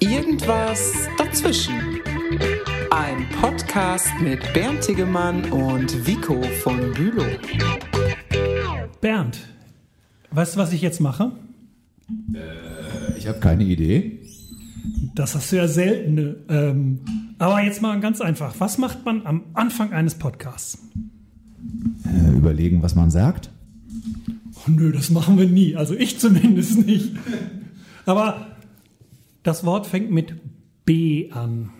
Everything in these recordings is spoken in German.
Irgendwas dazwischen. Ein Podcast mit Bernd Tegemann und Vico von Bülow. Bernd, weißt du, was ich jetzt mache? Ich habe keine Idee. Das hast du ja selten. Ähm, aber jetzt mal ganz einfach. Was macht man am Anfang eines Podcasts? Äh, überlegen, was man sagt. Oh, nö, das machen wir nie. Also ich zumindest nicht. Aber das Wort fängt mit B an.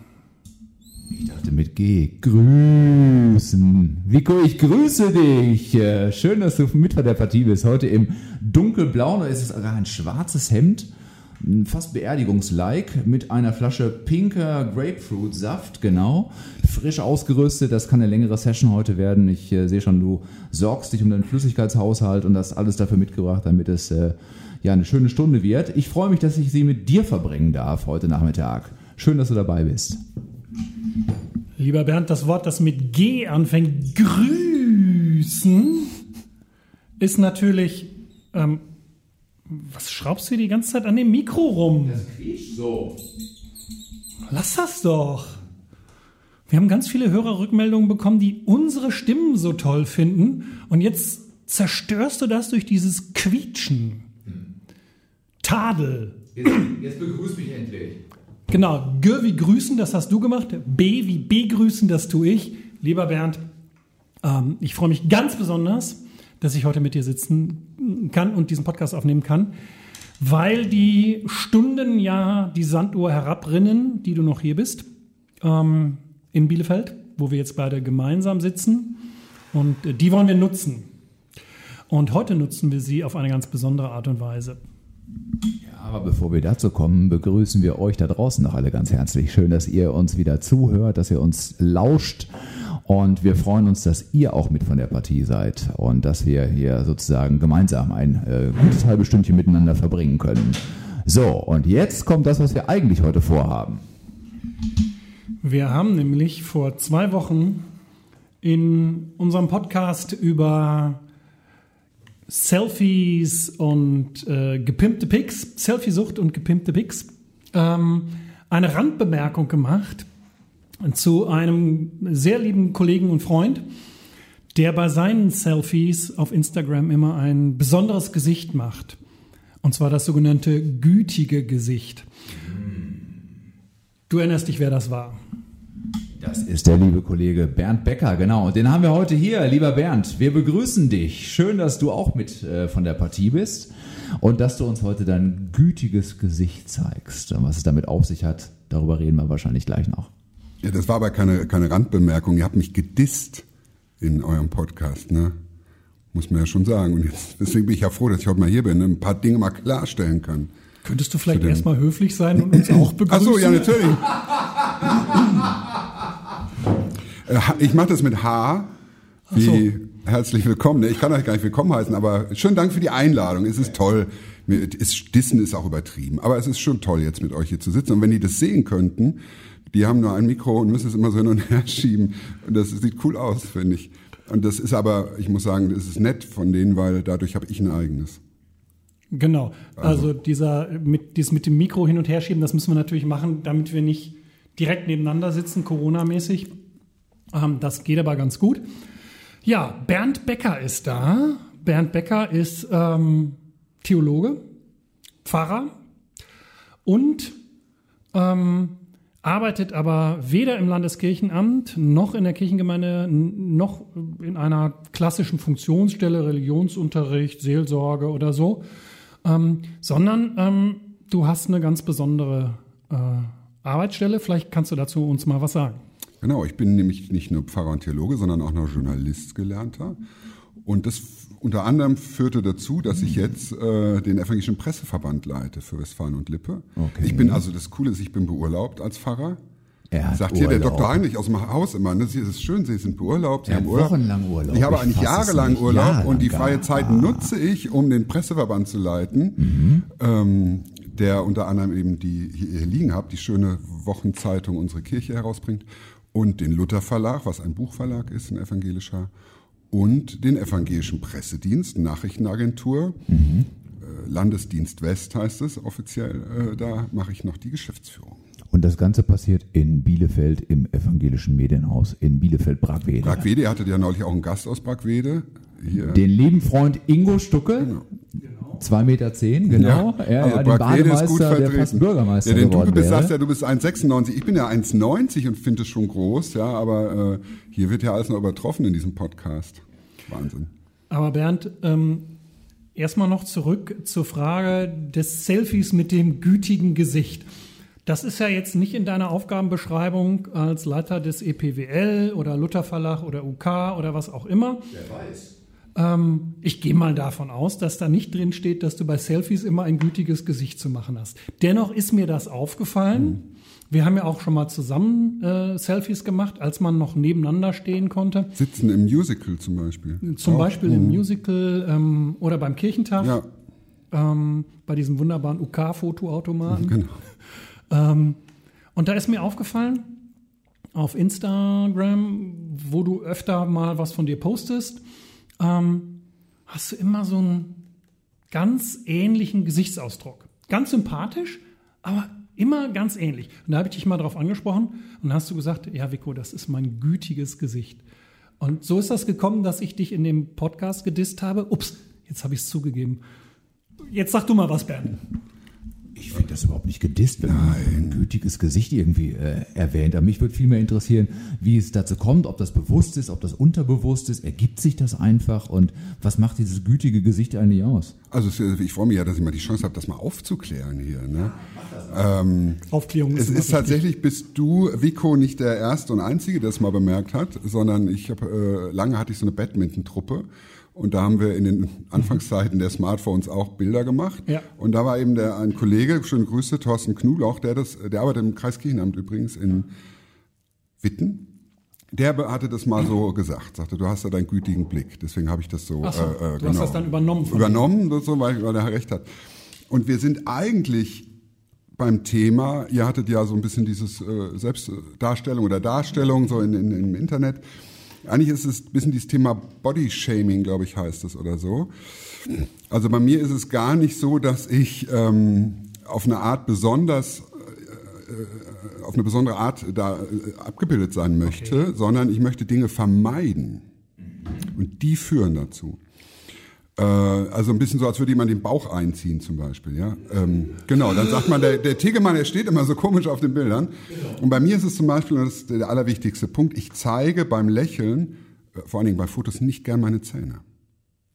Ich dachte mit G. Grüßen. Vico, ich grüße dich. Äh, Schön, dass du mit von der Partie bist. Heute im dunkelblauen, oder ist es sogar ein schwarzes Hemd? Fast beerdigungslike mit einer Flasche pinker Grapefruit-Saft, genau. Frisch ausgerüstet, das kann eine längere Session heute werden. Ich äh, sehe schon, du sorgst dich um deinen Flüssigkeitshaushalt und das alles dafür mitgebracht, damit es äh, ja eine schöne Stunde wird. Ich freue mich, dass ich sie mit dir verbringen darf heute Nachmittag. Schön, dass du dabei bist. Lieber Bernd, das Wort, das mit G anfängt, grüßen, ist natürlich. Ähm, was schraubst du die ganze Zeit an dem Mikro rum? quietscht so. Lass das doch. Wir haben ganz viele Hörerrückmeldungen bekommen, die unsere Stimmen so toll finden. Und jetzt zerstörst du das durch dieses Quietschen. Tadel. Jetzt, jetzt begrüß mich endlich. Genau, G wie grüßen, das hast du gemacht. B wie begrüßen, das tue ich. Lieber Bernd, ähm, ich freue mich ganz besonders, dass ich heute mit dir sitzen kann und diesen Podcast aufnehmen kann, weil die Stunden ja die Sanduhr herabrinnen, die du noch hier bist, ähm, in Bielefeld, wo wir jetzt beide gemeinsam sitzen. Und äh, die wollen wir nutzen. Und heute nutzen wir sie auf eine ganz besondere Art und Weise. Aber bevor wir dazu kommen, begrüßen wir euch da draußen noch alle ganz herzlich. Schön, dass ihr uns wieder zuhört, dass ihr uns lauscht. Und wir freuen uns, dass ihr auch mit von der Partie seid und dass wir hier sozusagen gemeinsam ein äh, gutes halbes Stündchen miteinander verbringen können. So, und jetzt kommt das, was wir eigentlich heute vorhaben. Wir haben nämlich vor zwei Wochen in unserem Podcast über Selfies und äh, gepimpte Pics, Selfiesucht und gepimpte Pics, ähm, eine Randbemerkung gemacht zu einem sehr lieben Kollegen und Freund, der bei seinen Selfies auf Instagram immer ein besonderes Gesicht macht. Und zwar das sogenannte gütige Gesicht. Du erinnerst dich, wer das war. Das ist der liebe Kollege Bernd Becker, genau. Und den haben wir heute hier. Lieber Bernd, wir begrüßen dich. Schön, dass du auch mit äh, von der Partie bist und dass du uns heute dein gütiges Gesicht zeigst. Und was es damit auf sich hat, darüber reden wir wahrscheinlich gleich noch. Ja, das war aber keine, keine Randbemerkung. Ihr habt mich gedisst in eurem Podcast, ne? Muss man ja schon sagen. Und jetzt, deswegen bin ich ja froh, dass ich heute mal hier bin, ne? ein paar Dinge mal klarstellen kann. Könntest du vielleicht erstmal höflich sein und uns auch begrüßen? Ach so, ja, natürlich. Äh, ich mache das mit H, wie so. herzlich willkommen. Ich kann euch gar nicht willkommen heißen, aber schönen Dank für die Einladung. Es ist toll. Ist, Dissen ist auch übertrieben, aber es ist schon toll, jetzt mit euch hier zu sitzen. Und wenn die das sehen könnten, die haben nur ein Mikro und müssen es immer so hin und her schieben. Und das sieht cool aus, finde ich. Und das ist aber, ich muss sagen, das ist nett von denen, weil dadurch habe ich ein eigenes. Genau. Also, dieser mit, dieses mit dem Mikro hin und her schieben, das müssen wir natürlich machen, damit wir nicht direkt nebeneinander sitzen, Corona-mäßig. Ähm, das geht aber ganz gut. Ja, Bernd Becker ist da. Bernd Becker ist ähm, Theologe, Pfarrer und ähm, arbeitet aber weder im Landeskirchenamt noch in der Kirchengemeinde noch in einer klassischen Funktionsstelle, Religionsunterricht, Seelsorge oder so, ähm, sondern ähm, du hast eine ganz besondere äh, Arbeitsstelle. Vielleicht kannst du dazu uns mal was sagen. Genau, ich bin nämlich nicht nur Pfarrer und Theologe, sondern auch noch Journalist gelernter. Und das unter anderem führte dazu, dass ich jetzt äh, den evangelischen Presseverband leite für Westfalen und Lippe. Okay. Ich bin also das Coole ist, ich bin beurlaubt als Pfarrer. Er Sagt hier der. Dr. Heinrich aus dem Haus immer, ne? Sie ist schön, Sie sind beurlaubt, Sie Er haben Urlaub. wochenlang Urlaub. Ich habe Ich eigentlich es jahrelang. Urlaub Jahrelang und die freie Zeit Ah. nutze ich, um den Presseverband zu leiten, ähm, der unter anderem eben die hier hier liegen habt, die schöne Wochenzeitung Unsere Kirche herausbringt und den Luther Verlag, was ein Buchverlag ist, ein evangelischer, und den evangelischen Pressedienst, Nachrichtenagentur, äh, Landesdienst West heißt es offiziell. Äh, da mache ich noch die Geschäftsführung. Und das Ganze passiert in Bielefeld im evangelischen Medienhaus in Bielefeld-Bragwede. Bragwede, ihr hattet ja neulich auch einen Gast aus Bragwede. Hier. Den lieben Freund Ingo Stucke, Genau. 2,10 Meter, zehn, genau. Ja, ja, also den ist gut Bademeister, der vertreten. fast Bürgermeister ja, denn geworden du bist, wäre. sagst ja, du bist 1,96. Ich bin ja 1,90 und finde es schon groß, ja, aber äh, hier wird ja alles noch übertroffen in diesem Podcast. Wahnsinn. Aber Bernd, ähm, erstmal noch zurück zur Frage des Selfies mit dem gütigen Gesicht. Das ist ja jetzt nicht in deiner Aufgabenbeschreibung als Leiter des EPWL oder Luther Verlag oder UK oder was auch immer. Wer weiß. Ähm, ich gehe mal davon aus, dass da nicht drin steht, dass du bei Selfies immer ein gütiges Gesicht zu machen hast. Dennoch ist mir das aufgefallen. Wir haben ja auch schon mal zusammen äh, Selfies gemacht, als man noch nebeneinander stehen konnte. Sitzen im Musical zum Beispiel. Zum Auch. Beispiel im Musical ähm, oder beim Kirchentag, Ja, ähm, bei diesem wunderbaren UK-Fotoautomaten. genau. Ähm, und da ist mir aufgefallen, auf Instagram, wo du öfter mal was von dir postest, ähm, hast du immer so einen ganz ähnlichen Gesichtsausdruck. Ganz sympathisch, aber immer ganz ähnlich. Und da habe ich dich mal drauf angesprochen und hast du gesagt, ja Vico, das ist mein gütiges Gesicht. Und so ist das gekommen, dass ich dich in dem Podcast gedisst habe. Ups, jetzt habe ich es zugegeben. Jetzt sag du mal was, Bernd. Ich finde das überhaupt nicht gedisst, wenn man ein gütiges Gesicht irgendwie äh, erwähnt. Aber mich würde viel mehr interessieren, wie es dazu kommt, ob das bewusst ist, ob das unterbewusst ist. Ergibt sich das einfach und was macht dieses gütige Gesicht eigentlich aus? Also es- ich freue mich ja, dass ich mal die Chance habe, das mal aufzuklären hier. Ne? Ähm, Aufklärung es immer ist wichtig. tatsächlich, bist du, Vico, nicht der Erste und Einzige, der es mal bemerkt hat, sondern ich habe, äh, lange hatte ich so eine Badminton-Truppe und da haben wir in den Anfangszeiten der Smartphones auch Bilder gemacht. Ja. Und da war eben der, ein Kollege, schöne Grüße, Thorsten Knulauch, der das, der arbeitet im Kreiskirchenamt übrigens in Witten. Der hatte das mal so gesagt, sagte, du hast ja deinen gütigen Blick. Deswegen habe ich das so. Ach so, äh, äh, du hast das dann übernommen. Übernommen, das so, weil, weil er recht hat. Und wir sind eigentlich beim Thema, ihr hattet ja so ein bisschen dieses äh, Selbstdarstellung oder Darstellung so in, in, im Internet. Eigentlich ist es ein bisschen dieses Thema Body-Shaming, glaube ich, heißt es oder so. Also bei mir ist es gar nicht so, dass ich ähm, auf eine Art besonders äh, auf eine besondere Art da äh, abgebildet sein möchte, sondern ich möchte Dinge vermeiden. Und die führen dazu. Äh, also ein bisschen so, als würde jemand den Bauch einziehen zum Beispiel. Ja? Ähm, genau, dann sagt man, der, der Tegemann, der steht immer so komisch auf den Bildern. Und bei mir ist es zum Beispiel, und das ist der allerwichtigste Punkt, ich zeige beim Lächeln, äh, vor allen Dingen bei Fotos, nicht gern meine Zähne.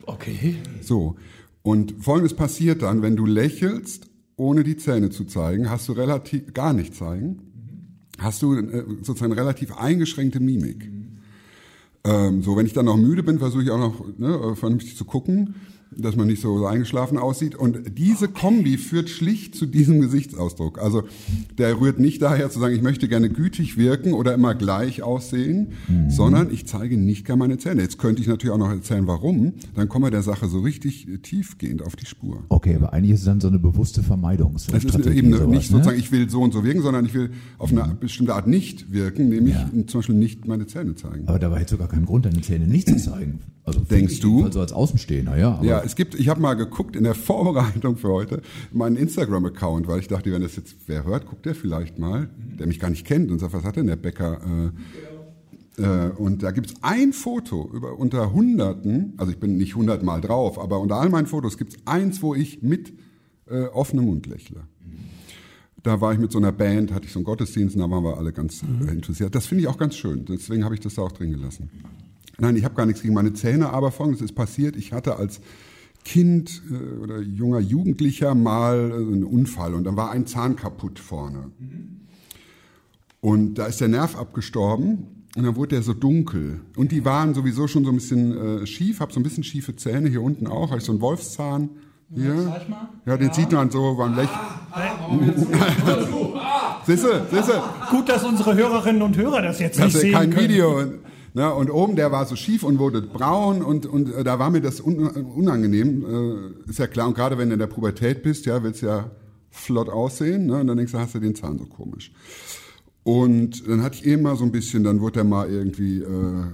Okay. So. Und folgendes passiert dann, wenn du lächelst, ohne die Zähne zu zeigen, hast du relativ, gar nicht zeigen, hast du äh, sozusagen relativ eingeschränkte Mimik. Ähm, so, wenn ich dann noch müde bin, versuche ich auch noch ne, vernünftig zu gucken, dass man nicht so eingeschlafen aussieht. Und diese Kombi führt schlicht zu diesem Gesichtsausdruck. Also der rührt nicht daher zu sagen, ich möchte gerne gütig wirken oder immer gleich aussehen, sondern ich zeige nicht gerne meine Zähne. Jetzt könnte ich natürlich auch noch erzählen, warum. Dann kommen wir der Sache so richtig äh, tiefgehend auf die Spur. Okay, aber eigentlich ist es dann so eine bewusste Es ist eben sowas, nicht ne? sozusagen, ich will so und so wirken, sondern ich will auf eine bestimmte Art nicht wirken, nämlich Ja. zum Beispiel nicht meine Zähne zeigen. Aber dabei hätte sogar keinen Grund, deine Zähne nicht zu zeigen. Also Denkst du? jedenfalls So als Außenstehender, ja. Aber Ja, es gibt, ich habe mal geguckt in der Vorbereitung für heute meinen Instagram-Account, weil ich dachte, wenn das jetzt wer hört, guckt der vielleicht mal, der mich gar nicht kennt und sagt, was hat denn der Bäcker? Äh, äh, und da gibt's ein Foto über unter Hunderten, also ich bin nicht hundertmal drauf, aber unter all meinen Fotos gibt's eins, wo ich mit äh, offenem Mund lächle. Da war ich mit so einer Band, hatte ich so einen Gottesdienst und da waren wir alle ganz äh, interessiert. Das finde ich auch ganz schön, deswegen habe ich das da auch drin gelassen. Nein, ich habe gar nichts gegen meine Zähne, aber folgendes ist passiert. Ich hatte als Kind äh, oder junger Jugendlicher mal äh, einen Unfall und dann war ein Zahn kaputt vorne. Und da ist der Nerv abgestorben und dann wurde der so dunkel. Und die waren sowieso schon so ein bisschen äh, schief, habe so ein bisschen schiefe Zähne, hier unten auch, habe ich so einen Wolfszahn. Hier. mal. Ja, den sieht man so beim Lächeln. Siehste, siehste. Gut, dass unsere Hörerinnen und Hörer das jetzt Das nicht ist sehen ja kein können. Video. Und, ne, und oben, der war so schief und wurde braun und, und äh, da war mir das un, unangenehm. Äh, ist ja klar, und gerade wenn du in der Pubertät bist, ja, willst ja flott aussehen. Ne, und dann denkst du, hast du den Zahn so komisch. Und dann hatte ich eh mal so ein bisschen, dann wurde er mal irgendwie, äh,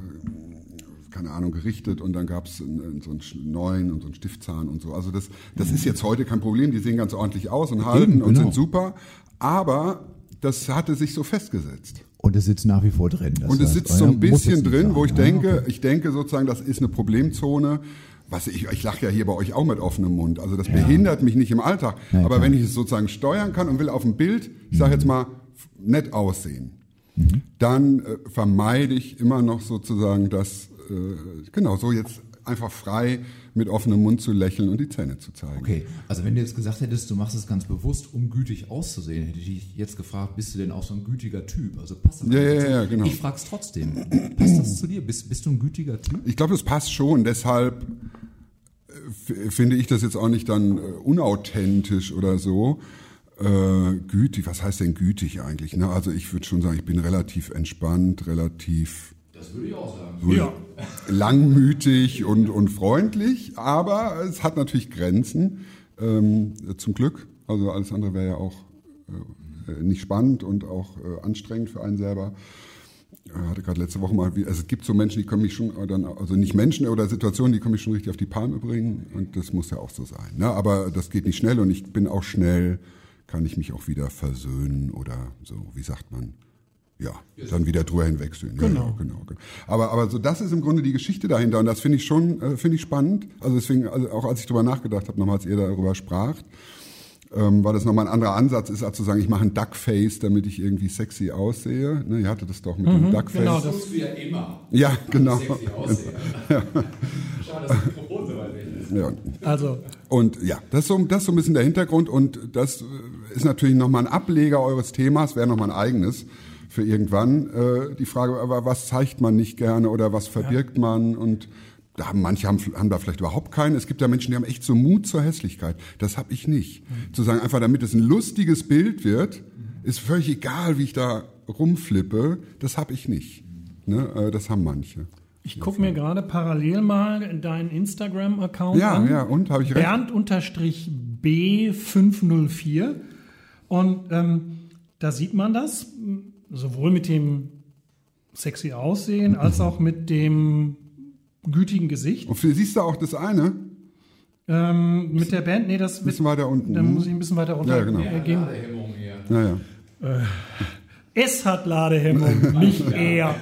keine Ahnung, gerichtet und dann gab es so einen neuen und so einen Stiftzahn und so. Also das, das ist jetzt heute kein Problem, die sehen ganz ordentlich aus und halten Eben, und genau. sind super, aber das hatte sich so festgesetzt. Und es sitzt nach wie vor drin. Und es sitzt so ein bisschen drin, sein. wo ich Ja, denke, okay. ich denke sozusagen, das ist eine Problemzone. Was ich, ich lache ja hier bei euch auch mit offenem Mund. Also das behindert mich nicht im Alltag. Ja, Aber klar. wenn ich es sozusagen steuern kann und will auf dem Bild, ich sage jetzt mal, nett aussehen, Mhm. dann äh, vermeide ich immer noch sozusagen das, äh, genau, so jetzt einfach frei mit offenem Mund zu lächeln und die Zähne zu zeigen. Okay, also wenn du jetzt gesagt hättest, du machst es ganz bewusst, um gütig auszusehen, hätte ich dich jetzt gefragt, bist du denn auch so ein gütiger Typ? Also passt das Ja, ja, ja, genau. Ich frag's trotzdem. Passt das zu dir? Bist, bist du ein gütiger Typ? Ich glaube, das passt schon. Deshalb äh, finde ich das jetzt auch nicht dann äh, unauthentisch oder so. Äh, gütig, was heißt denn gütig eigentlich? Ne? Also ich würde schon sagen, ich bin relativ entspannt, relativ Das würde ich auch sagen. Ja. langmütig und, und freundlich, aber es hat natürlich Grenzen, ähm, zum Glück. Also alles andere wäre ja auch äh, nicht spannend und auch äh, anstrengend für einen selber. Ich hatte gerade letzte Woche mal, wie- also es gibt so Menschen, die können mich schon, äh, dann, also nicht Menschen oder Situationen, die können mich schon richtig auf die Palme bringen und das muss ja auch so sein. Ne? Aber das geht nicht schnell und ich bin auch schnell, kann ich mich auch wieder versöhnen oder so, wie sagt man, ja, dann wieder drüber hinwegsehen. Ja, Genau. Ja, genau. genau. Aber, aber so das ist im Grunde die Geschichte dahinter und das finde ich schon, äh, finde ich spannend. Also deswegen, also auch als ich drüber nachgedacht habe, nochmal als ihr darüber spracht, ähm, war das nochmal ein anderer Ansatz ist, als zu sagen, ich mache ein Duckface, damit ich irgendwie sexy aussehe. Ne, ihr hattet das doch mit dem Duckface. genau, das- tust du ja immer. Ja, genau. aussehen. Schade, dass die Mikrofon so weit weg ist. Ja. Also, Und ja, das ist, so, das ist so ein bisschen der Hintergrund und das ist natürlich nochmal ein Ableger eures Themas, wäre nochmal ein eigenes für irgendwann. Äh, die Frage, aber was zeigt man nicht gerne oder was verbirgt man und da haben manche haben, haben da vielleicht überhaupt keinen. Es gibt ja Menschen, die haben echt so Mut zur Hässlichkeit. Das habe ich nicht. Zu sagen, einfach damit es ein lustiges Bild wird, ist völlig egal, wie ich da rumflippe. Das habe ich nicht. Ne? Äh, das haben manche. ich gucke mir gerade parallel mal deinen Instagram-Account Ja, an. ja, und? Habe ich recht? Bernd-B504. Und ähm, da sieht man das, sowohl mit dem sexy Aussehen als auch mit dem gütigen Gesicht. Und siehst du auch das eine? Ähm, mit der Band, nee, das Ein bisschen weiter unten. dann muss ich ein bisschen weiter runter Ja, genau. äh, gehen. Ladehemmung. Ja, ja. Es hat Ladehemmung, nicht er.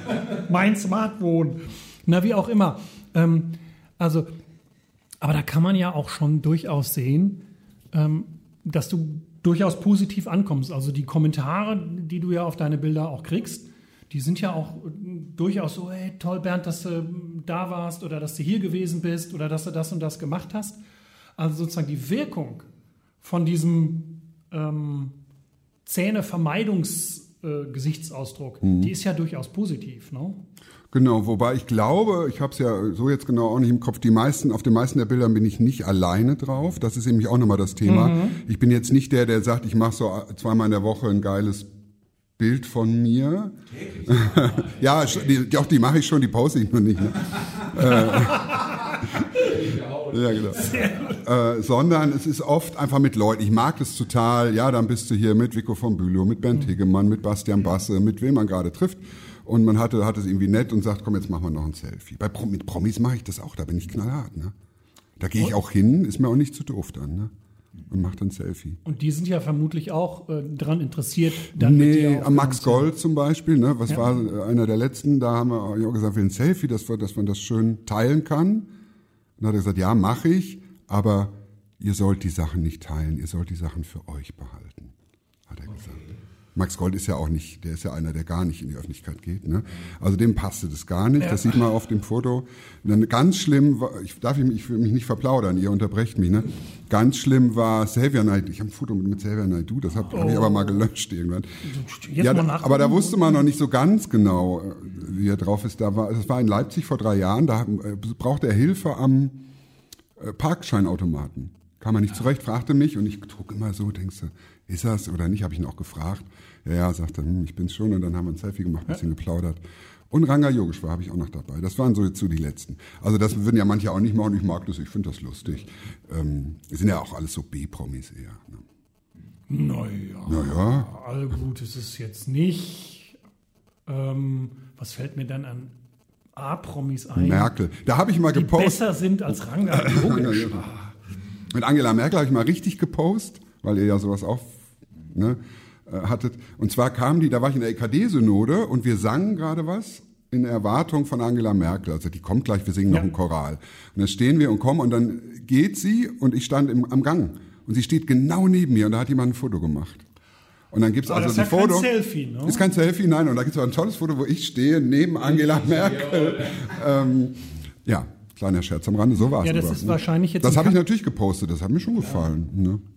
Mein Smartphone. Na, wie auch immer. Ähm, also, aber da kann man ja auch schon durchaus sehen, ähm, dass du durchaus positiv ankommst. Also die Kommentare, die du ja auf deine Bilder auch kriegst, die sind ja auch äh, durchaus so, hey, toll Bernd, dass du da warst oder dass du hier gewesen bist oder dass du das und das gemacht hast. Also sozusagen die Wirkung von diesem ähm, Zähnevermeidungs-Gesichtsausdruck, die ist ja durchaus positiv. Ne? Genau, wobei ich glaube, ich habe es ja so jetzt genau auch nicht im Kopf, die meisten, auf den meisten der Bildern bin ich nicht alleine drauf. Das ist nämlich auch nochmal das Thema. Ich bin jetzt nicht der, der sagt, ich mache so zweimal in der Woche ein geiles Bild von mir. ja, die, auch die mache ich schon, die poste ich nur nicht. Ne? äh, ja, genau. Äh, sondern es ist oft einfach mit Leuten. Ich mag das total. Ja, dann bist du hier mit Vico von Bülow, mit Bernd Hegemann, mit Bastian Basse, mit wem man gerade trifft. Und man hatte, hat es irgendwie nett und sagt, komm, jetzt machen wir noch ein Selfie. Bei mit Promis mache ich das auch, da bin ich knallhart. Ne? Da gehe ich auch hin, ist mir auch nicht zu doof dann. Ne? Und mache dann ein Selfie. Und die sind ja vermutlich auch äh, daran interessiert, dann nee, am Max. Gold zum Beispiel, ne? was war äh, einer der letzten, da haben wir auch gesagt, wir ein Selfie, dass, wir, dass man das schön teilen kann. Und dann hat er gesagt, ja, mache ich, aber ihr sollt die Sachen nicht teilen, ihr sollt die Sachen für euch behalten, hat er gesagt. Max Gold ist ja auch nicht, der ist ja einer, der gar nicht in die Öffentlichkeit geht. Ne? Also dem passte das gar nicht. Das sieht man auf dem Foto. Dann ganz schlimm, war, ich darf mich, ich will mich nicht verplaudern, ihr unterbrecht mich. Ne? Ganz schlimm war Xavier Naidoo. Ich habe ein Foto mit, mit Xavier Naidoo, das habe hab ich aber mal gelöscht irgendwann. Jetzt Ja, mal nach- aber da wusste man noch nicht so ganz genau, äh, wie er drauf ist. Da war, das war in Leipzig vor drei Jahren, da äh, brauchte er Hilfe am äh, Parkscheinautomaten. Kam er nicht zurecht, fragte mich und ich trug immer so, denkst du, ist das oder nicht? Habe ich ihn auch gefragt. Ja, ja, sagte, hm, ich bin's schon und dann haben wir ein Selfie gemacht, ein bisschen geplaudert. Und Ranga Yogeshwar habe ich auch noch dabei. Das waren so jetzt so die letzten. Also das würden ja manche auch nicht machen. Ich mag das, ich finde das lustig. Ähm, sind ja auch alles so B-Promis eher. Ne? Naja, Naja. all gut ist es jetzt nicht. Ähm, was fällt mir dann an A-Promis ein, Merkel. Da habe ich mal die gepostet. besser sind als Ranga. Logisch. Mit Angela Merkel habe ich mal richtig gepostet, weil ihr ja sowas auch ne, äh, hattet. Und zwar kamen die, da war ich in der EKD-Synode und wir sangen gerade was in Erwartung von Angela Merkel. Also die kommt gleich, wir singen Ja. noch einen Choral. Und dann stehen wir und kommen und dann geht sie und ich stand im, am Gang. Und sie steht genau neben mir und da hat jemand ein Foto gemacht. Und dann gibt's Aber also das ist ein ja kein Foto. Selfie, ne? Ist kein Selfie, nein. Und da gibt's auch ein tolles Foto, wo ich stehe neben Angela Merkel. ähm, ja, kleiner Scherz am Rande, so war's. Ja, das aber, ist ne? wahrscheinlich jetzt Das habe ich natürlich gepostet, das hat mir schon gefallen.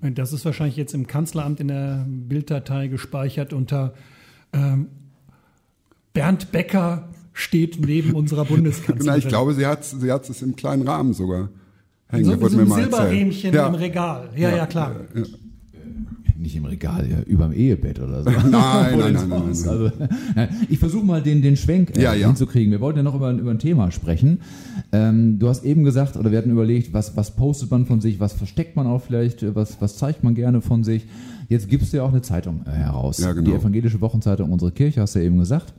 Ne? Das ist wahrscheinlich jetzt im Kanzleramt in der Bilddatei gespeichert unter ähm, Bernd Becker steht neben unserer Bundeskanzlerin. Genau, ich glaube, sie hat sie hat es im kleinen Rahmen sogar hängen. so, so ein. Silberrähmchen Ja. im Regal. Ja, ja, klar. Nicht im Regal, ja, überm Ehebett oder so. Nein, nein, nein, nein, Also, ja, ich versuche mal den, den Schwenk äh, Ja, ja. hinzukriegen. Wir wollten ja noch über, über ein Thema sprechen. Ähm, du hast eben gesagt, oder wir hatten überlegt, was, was postet man von sich, was versteckt man auch vielleicht, äh, was, was zeigt man gerne von sich. Jetzt gibst du ja auch eine Zeitung äh, heraus. Ja, genau. Die evangelische Wochenzeitung Unsere Kirche, hast du ja eben gesagt.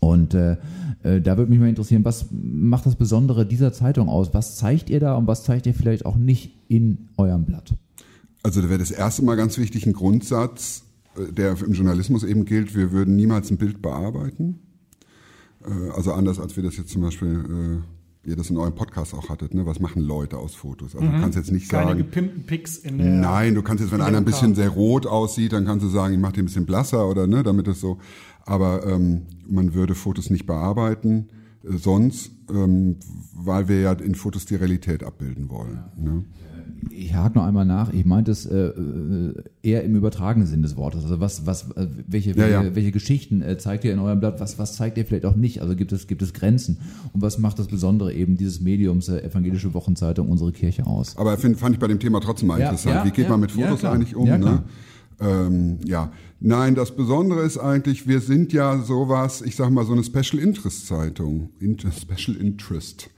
Und äh, äh, da würde mich mal interessieren, was macht das Besondere dieser Zeitung aus? Was zeigt ihr da und was zeigt ihr vielleicht auch nicht in eurem Blatt? Also da wäre das erste Mal ganz wichtig ein Grundsatz, äh, der im Journalismus eben gilt, wir würden niemals ein Bild bearbeiten. Äh, Also anders als wir das jetzt zum Beispiel, äh, ihr das in eurem Podcast auch hattet, ne? was machen Leute aus Fotos? Also du kannst jetzt nicht Mhm. Keine sagen, gepimpten Pics in der. Nein, du kannst jetzt, wenn in einer ein bisschen sehr rot aussieht, dann kannst du sagen, ich mache den ein bisschen blasser oder ne, damit es so. Aber ähm, man würde Fotos nicht bearbeiten, äh, sonst, ähm, weil wir ja in Fotos die Realität abbilden wollen. Ne? Ich hake noch einmal nach. Ich meinte es äh, äh, eher im übertragenen Sinn des Wortes. Also was, was, äh, welche, Ja, welche, ja. welche Geschichten äh, zeigt ihr in eurem Blatt? Was, was zeigt ihr vielleicht auch nicht? Also gibt es, gibt es Grenzen? Und was macht das Besondere eben dieses Mediums äh, evangelische Wochenzeitung unsere Kirche aus? Aber find, fand ich bei dem Thema trotzdem mal Ja, interessant. Wie geht man mit Fotos eigentlich um? Ja, ne? Ähm, ja, nein, das Besondere ist eigentlich, wir sind ja sowas, ich sag mal so eine Special Interest Zeitung, Inter Special Interest.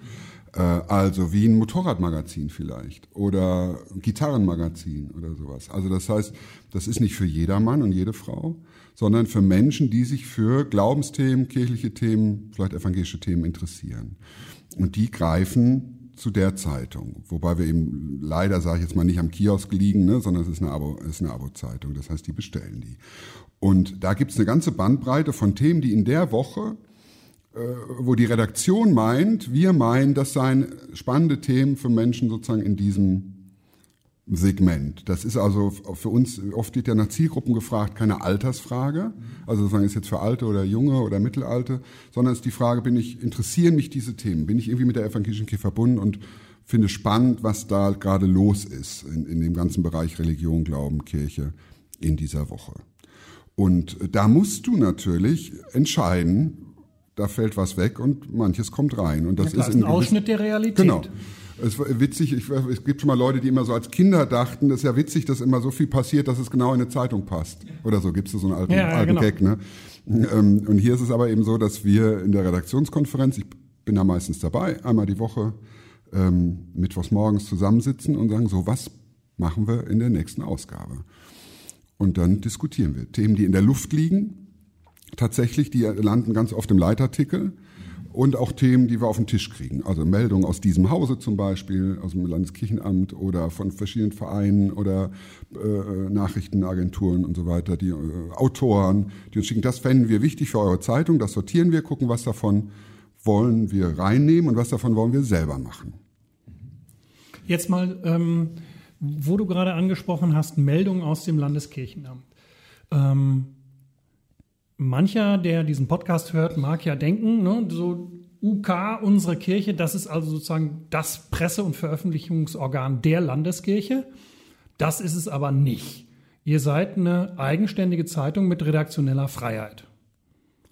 Äh, also wie ein Motorradmagazin vielleicht oder ein Gitarrenmagazin oder sowas. Also das heißt, das ist nicht für jedermann und jede Frau, sondern für Menschen, die sich für Glaubensthemen, kirchliche Themen, vielleicht evangelische Themen interessieren. Und die greifen zu der Zeitung, wobei wir eben leider, sage ich jetzt mal, nicht am Kiosk liegen, ne, sondern es ist eine Abo, Abo-Zeitung. Das heißt, die bestellen die. Und da gibt es eine ganze Bandbreite von Themen, die in der Woche wo die Redaktion meint, wir meinen, das seien spannende Themen für Menschen sozusagen in diesem Segment. Das ist also für uns, oft wird ja nach Zielgruppen gefragt, keine Altersfrage, also sozusagen ist jetzt für Alte oder Junge oder Mittelalte, sondern ist die Frage, bin ich, interessieren mich diese Themen? Bin ich irgendwie mit der evangelischen Kirche verbunden und finde spannend, was da gerade los ist in, in dem ganzen Bereich Religion, Glauben, Kirche in dieser Woche. Und da musst du natürlich entscheiden, da fällt was weg und manches kommt rein. Und das Ja, ist ein Ausschnitt der Realität. Genau. Es war witzig, ich, es gibt schon mal Leute, die immer so als Kinder dachten, das ist ja witzig, dass immer so viel passiert, dass es genau in eine Zeitung passt. Oder so, gibt es so einen alten, Ja, ja, alten genau. Gag. Ne? Ähm, Und hier ist es aber eben so, dass wir in der Redaktionskonferenz, ich bin da meistens dabei, einmal die Woche, ähm, mittwochs morgens zusammensitzen und sagen, so, was machen wir in der nächsten Ausgabe? Und dann diskutieren wir. Themen, die in der Luft liegen, tatsächlich, die landen ganz oft im Leitartikel. Und auch Themen, die wir auf den Tisch kriegen. Also Meldungen aus diesem Hause zum Beispiel, aus dem Landeskirchenamt oder von verschiedenen Vereinen oder äh, Nachrichtenagenturen und so weiter, die äh, Autoren, die uns schicken, das fänden wir wichtig für eure Zeitung, das sortieren wir, gucken, was davon wollen wir reinnehmen und was davon wollen wir selber machen. Jetzt mal, ähm, wo du gerade angesprochen hast, Meldungen aus dem Landeskirchenamt. Ähm, mancher, der diesen Podcast hört, mag ja denken, ne, so UK, unsere Kirche, das ist also sozusagen das Presse- und Veröffentlichungsorgan der Landeskirche. Das ist es aber nicht. Ihr seid eine eigenständige Zeitung mit redaktioneller Freiheit.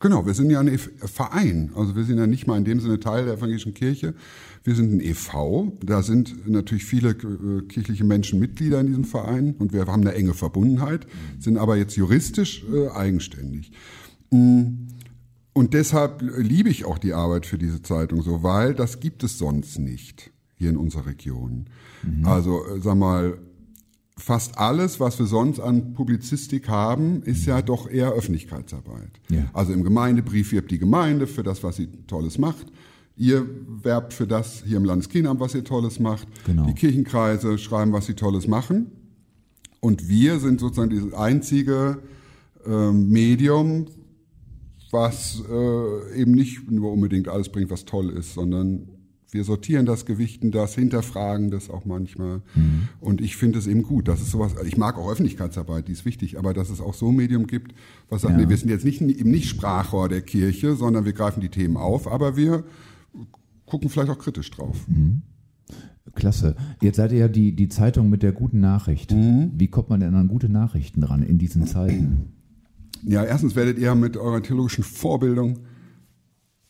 Genau, wir sind ja ein E- Verein. Also wir sind ja nicht mal in dem Sinne Teil der evangelischen Kirche. Wir sind ein EV. Da sind natürlich viele äh, kirchliche Menschen Mitglieder in diesem Verein und wir haben eine enge Verbundenheit, sind aber jetzt juristisch äh, eigenständig. Mm, Und deshalb liebe ich auch die Arbeit für diese Zeitung so, weil das gibt es sonst nicht hier in unserer Region. Also, äh, sag mal, fast alles, was wir sonst an Publizistik haben, ist ja doch eher Öffentlichkeitsarbeit. Ja. Also im Gemeindebrief wirbt die Gemeinde für das, was sie Tolles macht. Ihr werbt für das hier im Landeskirchenamt, was ihr Tolles macht. Genau. Die Kirchenkreise schreiben, was sie Tolles machen. Und wir sind sozusagen dieses einzige ähm, Medium, was äh, eben nicht nur unbedingt alles bringt, was toll ist, sondern wir sortieren das, gewichten das, hinterfragen das auch manchmal. Und ich finde es eben gut, dass es sowas, ich mag auch Öffentlichkeitsarbeit, die ist wichtig, aber dass es auch so ein Medium gibt, was sagt, Ja. nee, wir sind jetzt nicht, eben nicht Sprachrohr der Kirche, sondern wir greifen die Themen auf, aber wir gucken vielleicht auch kritisch drauf. Klasse. Jetzt seid ihr ja die, die Zeitung mit der guten Nachricht. Mhm. Wie kommt man denn an gute Nachrichten dran in diesen Zeiten? Ja, erstens werdet ihr mit eurer theologischen Vorbildung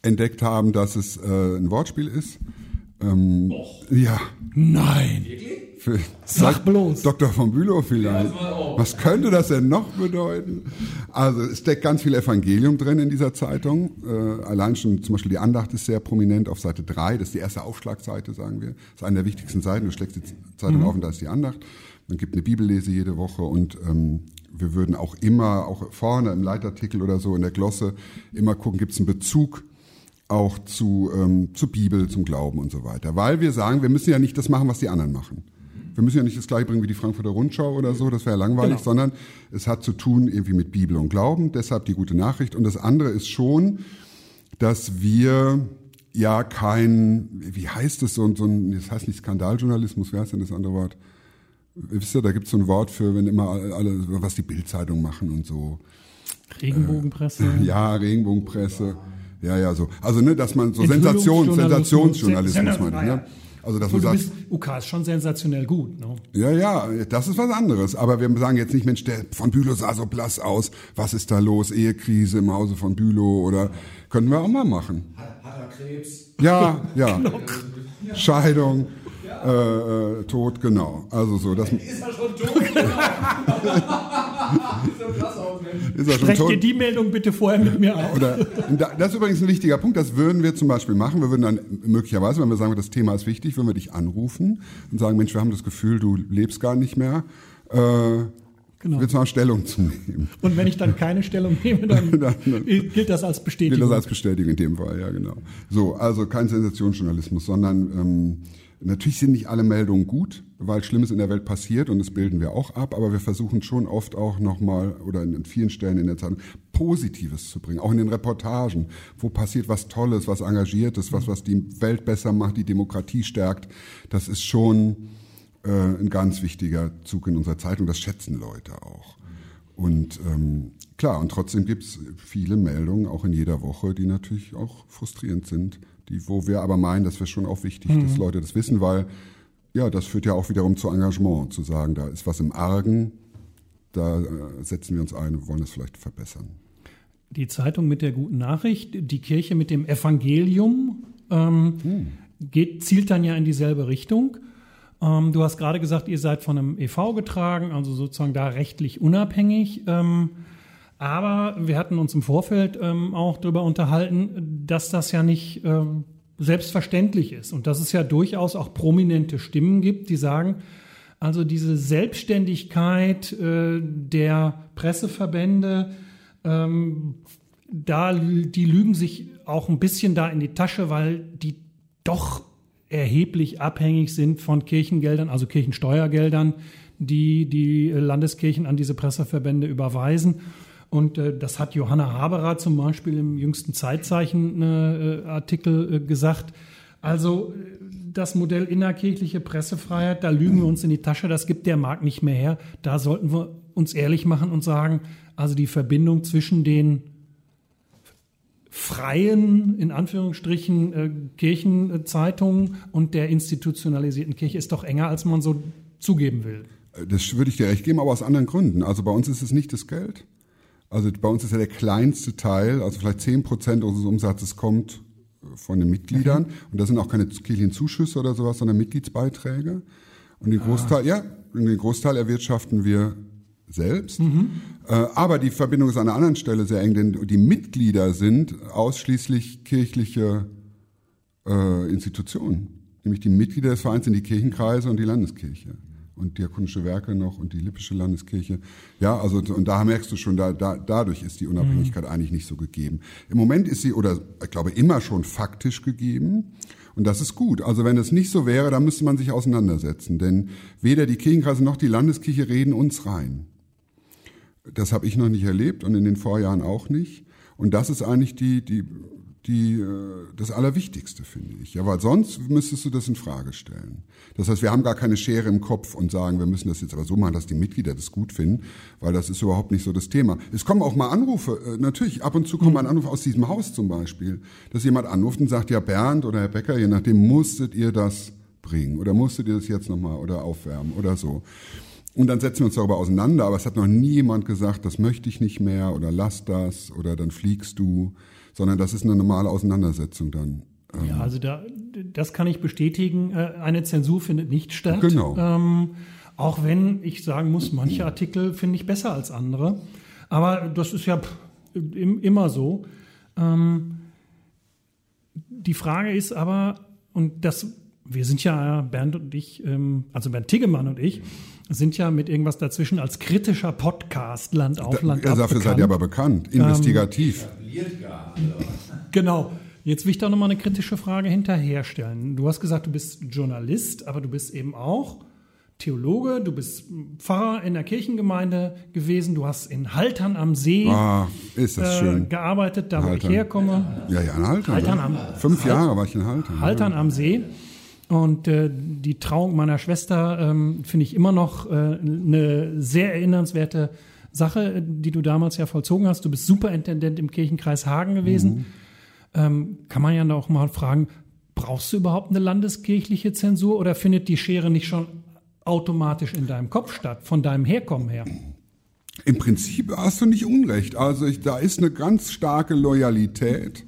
entdeckt haben, dass es äh, ein Wortspiel ist. Ähm, ja, Nein. für, Sag bloß. Dr. von Bülow vielleicht. Was könnte das denn noch bedeuten? Also es steckt ganz viel Evangelium drin in dieser Zeitung. Äh, allein schon zum Beispiel die Andacht ist sehr prominent auf Seite 3. Das ist die erste Aufschlagseite, sagen wir. Das ist eine der wichtigsten Seiten. Du schlägst die Zeitung auf und da ist die Andacht. Man gibt eine Bibellese jede Woche und ähm, wir würden auch immer, auch vorne im Leitartikel oder so in der Glosse, immer gucken, gibt es einen Bezug auch zu, ähm, zur Bibel, zum Glauben und so weiter. Weil wir sagen, wir müssen ja nicht das machen, was die anderen machen. Wir müssen ja nicht das gleiche bringen wie die Frankfurter Rundschau oder so, das wäre ja langweilig, Genau. sondern es hat zu tun irgendwie mit Bibel und Glauben, deshalb die gute Nachricht. Und das andere ist schon, dass wir ja kein, wie heißt es, so, ein- so ein, das heißt nicht Skandaljournalismus, wie heißt denn das andere Wort? Wisst ihr, da gibt es so ein Wort für, wenn immer alle, was die Bildzeitung machen und so. Regenbogenpresse. Ja, Regenbogenpresse. Ja, ja, so. Also, ne, dass man so Enthüllungsjournalismus. Sensationsjournalismus, Sen- meine ich, ne? Also, dass Und man du sagt, bist, UK ist schon sensationell gut. Ne? ja, ja, das ist was anderes. Aber wir sagen jetzt nicht, Mensch, der von Bülow sah so blass aus. Was ist da los? Ehekrise im Hause von Bülow oder können wir auch mal machen. Hat er Krebs? Ja, ja. Scheidung, äh, äh, Tod, genau. Also so, das Ist er schon tot? ist er blass aus, Mensch. Ist schon Sprecht ihr die Meldung bitte vorher mit mir auf. Oder, da- das ist übrigens ein wichtiger Punkt, das würden wir zum Beispiel machen. Wir würden dann möglicherweise, wenn wir sagen, das Thema ist wichtig, würden wir dich anrufen und sagen, Mensch, wir haben das Gefühl, du lebst gar nicht mehr. Äh, Genau. Willst du mal Stellung zu nehmen? Und wenn ich dann keine Stellung nehme, dann Dann- gilt das als Bestätigung. das als Bestätigung in dem Fall, ja genau. So, also kein Sensationsjournalismus, sondern ähm, natürlich sind nicht alle Meldungen gut, weil Schlimmes in der Welt passiert und das bilden wir auch ab, aber wir versuchen schon oft auch nochmal oder in, vielen Stellen in der Zeitung Positives zu bringen, auch in den Reportagen, wo passiert was Tolles, was Engagiertes, was, was die Welt besser macht, die Demokratie stärkt. Das ist schon äh, ein ganz wichtiger Zug in unserer Zeitung, das schätzen Leute auch. Und ähm, klar, und trotzdem gibt's viele Meldungen, auch in jeder Woche, die natürlich auch frustrierend sind, die, wo wir aber meinen, das wäre schon auch wichtig, dass Leute das wissen, weil ja, das führt ja auch wiederum zu Engagement, zu sagen, da ist was im Argen, da äh, setzen wir uns ein und wollen das vielleicht verbessern. Die Zeitung mit der guten Nachricht, die Kirche mit dem Evangelium ähm, geht, zielt dann ja in dieselbe Richtung. Ähm, du hast gerade gesagt, ihr seid von einem EV getragen, also sozusagen da rechtlich unabhängig. Ähm, aber wir hatten uns im Vorfeld ähm, auch darüber unterhalten, dass das ja nicht ähm, selbstverständlich ist und dass es ja durchaus auch prominente Stimmen gibt, die sagen, also diese Selbstständigkeit äh, der Presseverbände, ähm, da die lügen sich auch ein bisschen da in die Tasche, weil die doch erheblich abhängig sind von Kirchengeldern, also Kirchensteuergeldern, die die Landeskirchen an diese Presseverbände überweisen. Und äh, das hat Johanna Haberer zum Beispiel im jüngsten Zeitzeichen-Artikel äh, gesagt. Also äh, das Modell innerkirchliche Pressefreiheit, da lügen wir uns in die Tasche, das gibt der Markt nicht mehr her. Da sollten wir uns ehrlich machen und sagen, also die Verbindung zwischen den freien, in Anführungsstrichen, äh, Kirchenzeitungen und der institutionalisierten Kirche ist doch enger, als man so zugeben will. Das würde ich dir recht geben, aber aus anderen Gründen. Also bei uns ist es nicht das Geld. Also bei uns ist ja der kleinste Teil, also vielleicht 10 Prozent unseres Umsatzes kommt von den Mitgliedern. Und das sind auch keine kirchlichen Zuschüsse oder sowas, sondern Mitgliedsbeiträge. Und den Großteil, ja, den Großteil erwirtschaften wir selbst. Äh, aber die Verbindung ist an einer anderen Stelle sehr eng, denn die Mitglieder sind ausschließlich kirchliche äh, Institutionen. Nämlich die Mitglieder des Vereins sind die Kirchenkreise und die Landeskirche. Und Diakonische Werke noch und die Lippische Landeskirche. Ja, also und da merkst du schon, da, da, dadurch ist die Unabhängigkeit eigentlich nicht so gegeben. Im Moment ist sie, oder ich glaube immer schon faktisch gegeben. Und das ist gut. Also wenn es nicht so wäre, dann müsste man sich auseinandersetzen. Denn weder die Kirchenkreise noch die Landeskirche reden uns rein. Das habe ich noch nicht erlebt und in den Vorjahren auch nicht. Und das ist eigentlich die, die, die, äh, das Allerwichtigste, finde ich. Ja, weil sonst müsstest du das in Frage stellen. Das heißt, wir haben gar keine Schere im Kopf und sagen, wir müssen das jetzt aber so machen, dass die Mitglieder das gut finden, weil das ist überhaupt nicht so das Thema. Es kommen auch mal Anrufe, äh, natürlich, ab und zu kommen mal Anrufe aus diesem Haus zum Beispiel, dass jemand anruft und sagt, ja, Bernd oder Herr Becker, je nachdem, musstet ihr das bringen oder musstet ihr das jetzt nochmal oder aufwärmen oder so. Und dann setzen wir uns darüber auseinander, aber es hat noch nie jemand gesagt, das möchte ich nicht mehr oder lass das oder dann fliegst du, sondern das ist eine normale Auseinandersetzung dann. Ähm, Ja, also da, das kann ich bestätigen. Äh, Eine Zensur findet nicht statt. Genau. Ähm, auch wenn ich sagen muss, manche Artikel finde ich besser als andere. Aber das ist ja immer so. Ähm, die Frage ist aber, und das, wir sind ja, Bernd und ich, ähm, also Bernd Tiggemann und ich, sind ja mit irgendwas dazwischen als kritischer Podcast Land auf Land ja, ab dafür seid bekannt. ihr aber bekannt, investigativ. Genau. Jetzt will ich da nochmal eine kritische Frage hinterherstellen. Du hast gesagt, du bist Journalist, aber du bist eben auch Theologe, du bist Pfarrer in der Kirchengemeinde gewesen, du hast in Haltern am See ist das äh, schön. gearbeitet, da wo ich herkomme. Ja, ja, in Haltern. Haltern am- Fünf Jahre war ich in Haltern. Haltern am See. Und äh, die Trauung meiner Schwester ähm, finde ich immer noch äh, eine sehr erinnernswerte Sache, die du damals ja vollzogen hast. Du bist Superintendent im Kirchenkreis Hagen gewesen. Ähm, kann man ja auch mal fragen, brauchst du überhaupt eine landeskirchliche Zensur oder findet die Schere nicht schon automatisch in deinem Kopf statt, von deinem Herkommen her? Im Prinzip hast du nicht unrecht. Also ich, da ist eine ganz starke Loyalität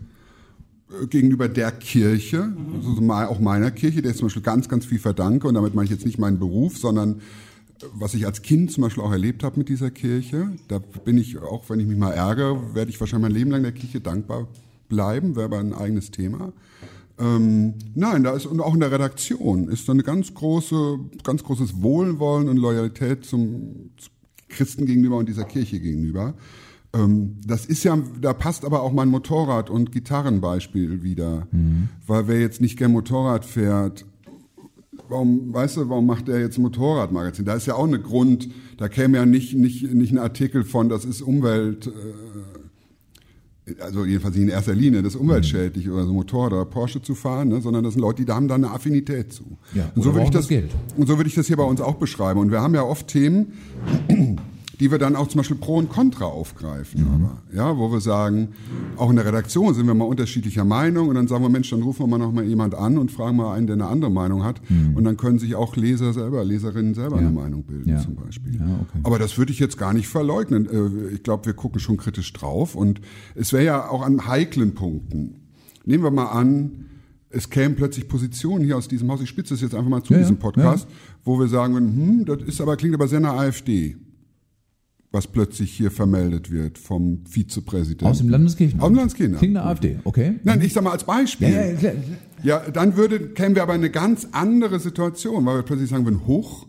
äh, gegenüber der Kirche, also mal- auch meiner Kirche, der ich zum Beispiel ganz, ganz viel verdanke. Und damit meine ich jetzt nicht meinen Beruf, sondern was ich als Kind zum Beispiel auch erlebt habe mit dieser Kirche. Da bin ich, auch wenn ich mich mal ärgere, werde ich wahrscheinlich mein Leben lang der Kirche dankbar bleiben, wäre aber ein eigenes Thema. Ähm, nein, da ist und auch in der Redaktion ist da eine ganz große, ganz großes Wohlwollen und Loyalität zum, zum Christen gegenüber und dieser Kirche gegenüber. Ähm, das ist ja, da passt aber auch mein Motorrad- und Gitarrenbeispiel wieder, weil wer jetzt nicht gern Motorrad fährt, warum, weißt du, warum macht der jetzt ein Motorradmagazin? Da ist ja auch eine Grund, da käme ja nicht, nicht, nicht ein Artikel von, das ist Umwelt, äh, also jedenfalls nicht in erster Linie, das ist umweltschädlich oder so Motorrad oder Porsche zu fahren, ne, sondern das sind Leute, die da haben da eine Affinität zu. Ja, und so würde ich das, das Geld. und so würde ich das hier bei uns auch beschreiben. Und wir haben ja oft Themen, die wir dann auch zum Beispiel pro und contra aufgreifen, Mhm. aber, ja, wo wir sagen, auch in der Redaktion sind wir mal unterschiedlicher Meinung und dann sagen wir, Mensch, dann rufen wir mal noch mal jemand an und fragen mal einen, der eine andere Meinung hat und dann können sich auch Leser selber, Leserinnen selber Mhm. Ja. eine Meinung bilden Ja. zum Beispiel. Ja, okay. Aber das würde ich jetzt gar nicht verleugnen. Äh, Ich glaube, wir gucken schon kritisch drauf und es wäre ja auch an heiklen Punkten. Nehmen wir mal an, es kämen plötzlich Positionen hier aus diesem Haus, ich spitze es jetzt einfach mal zu Ja, ja. diesem Podcast, wo wir sagen, würden, hm, das ist aber, klingt aber sehr nach AfD, was plötzlich hier vermeldet wird vom Vizepräsidenten. Aus dem Landeskirchenamt. Aus dem Landeskirchenamt. Nach AfD, okay. Nein, ich sag mal als Beispiel. Ja, ja, klar. Ja, dann würde, kämen wir aber in eine ganz andere Situation, weil wir plötzlich sagen würden, hoch,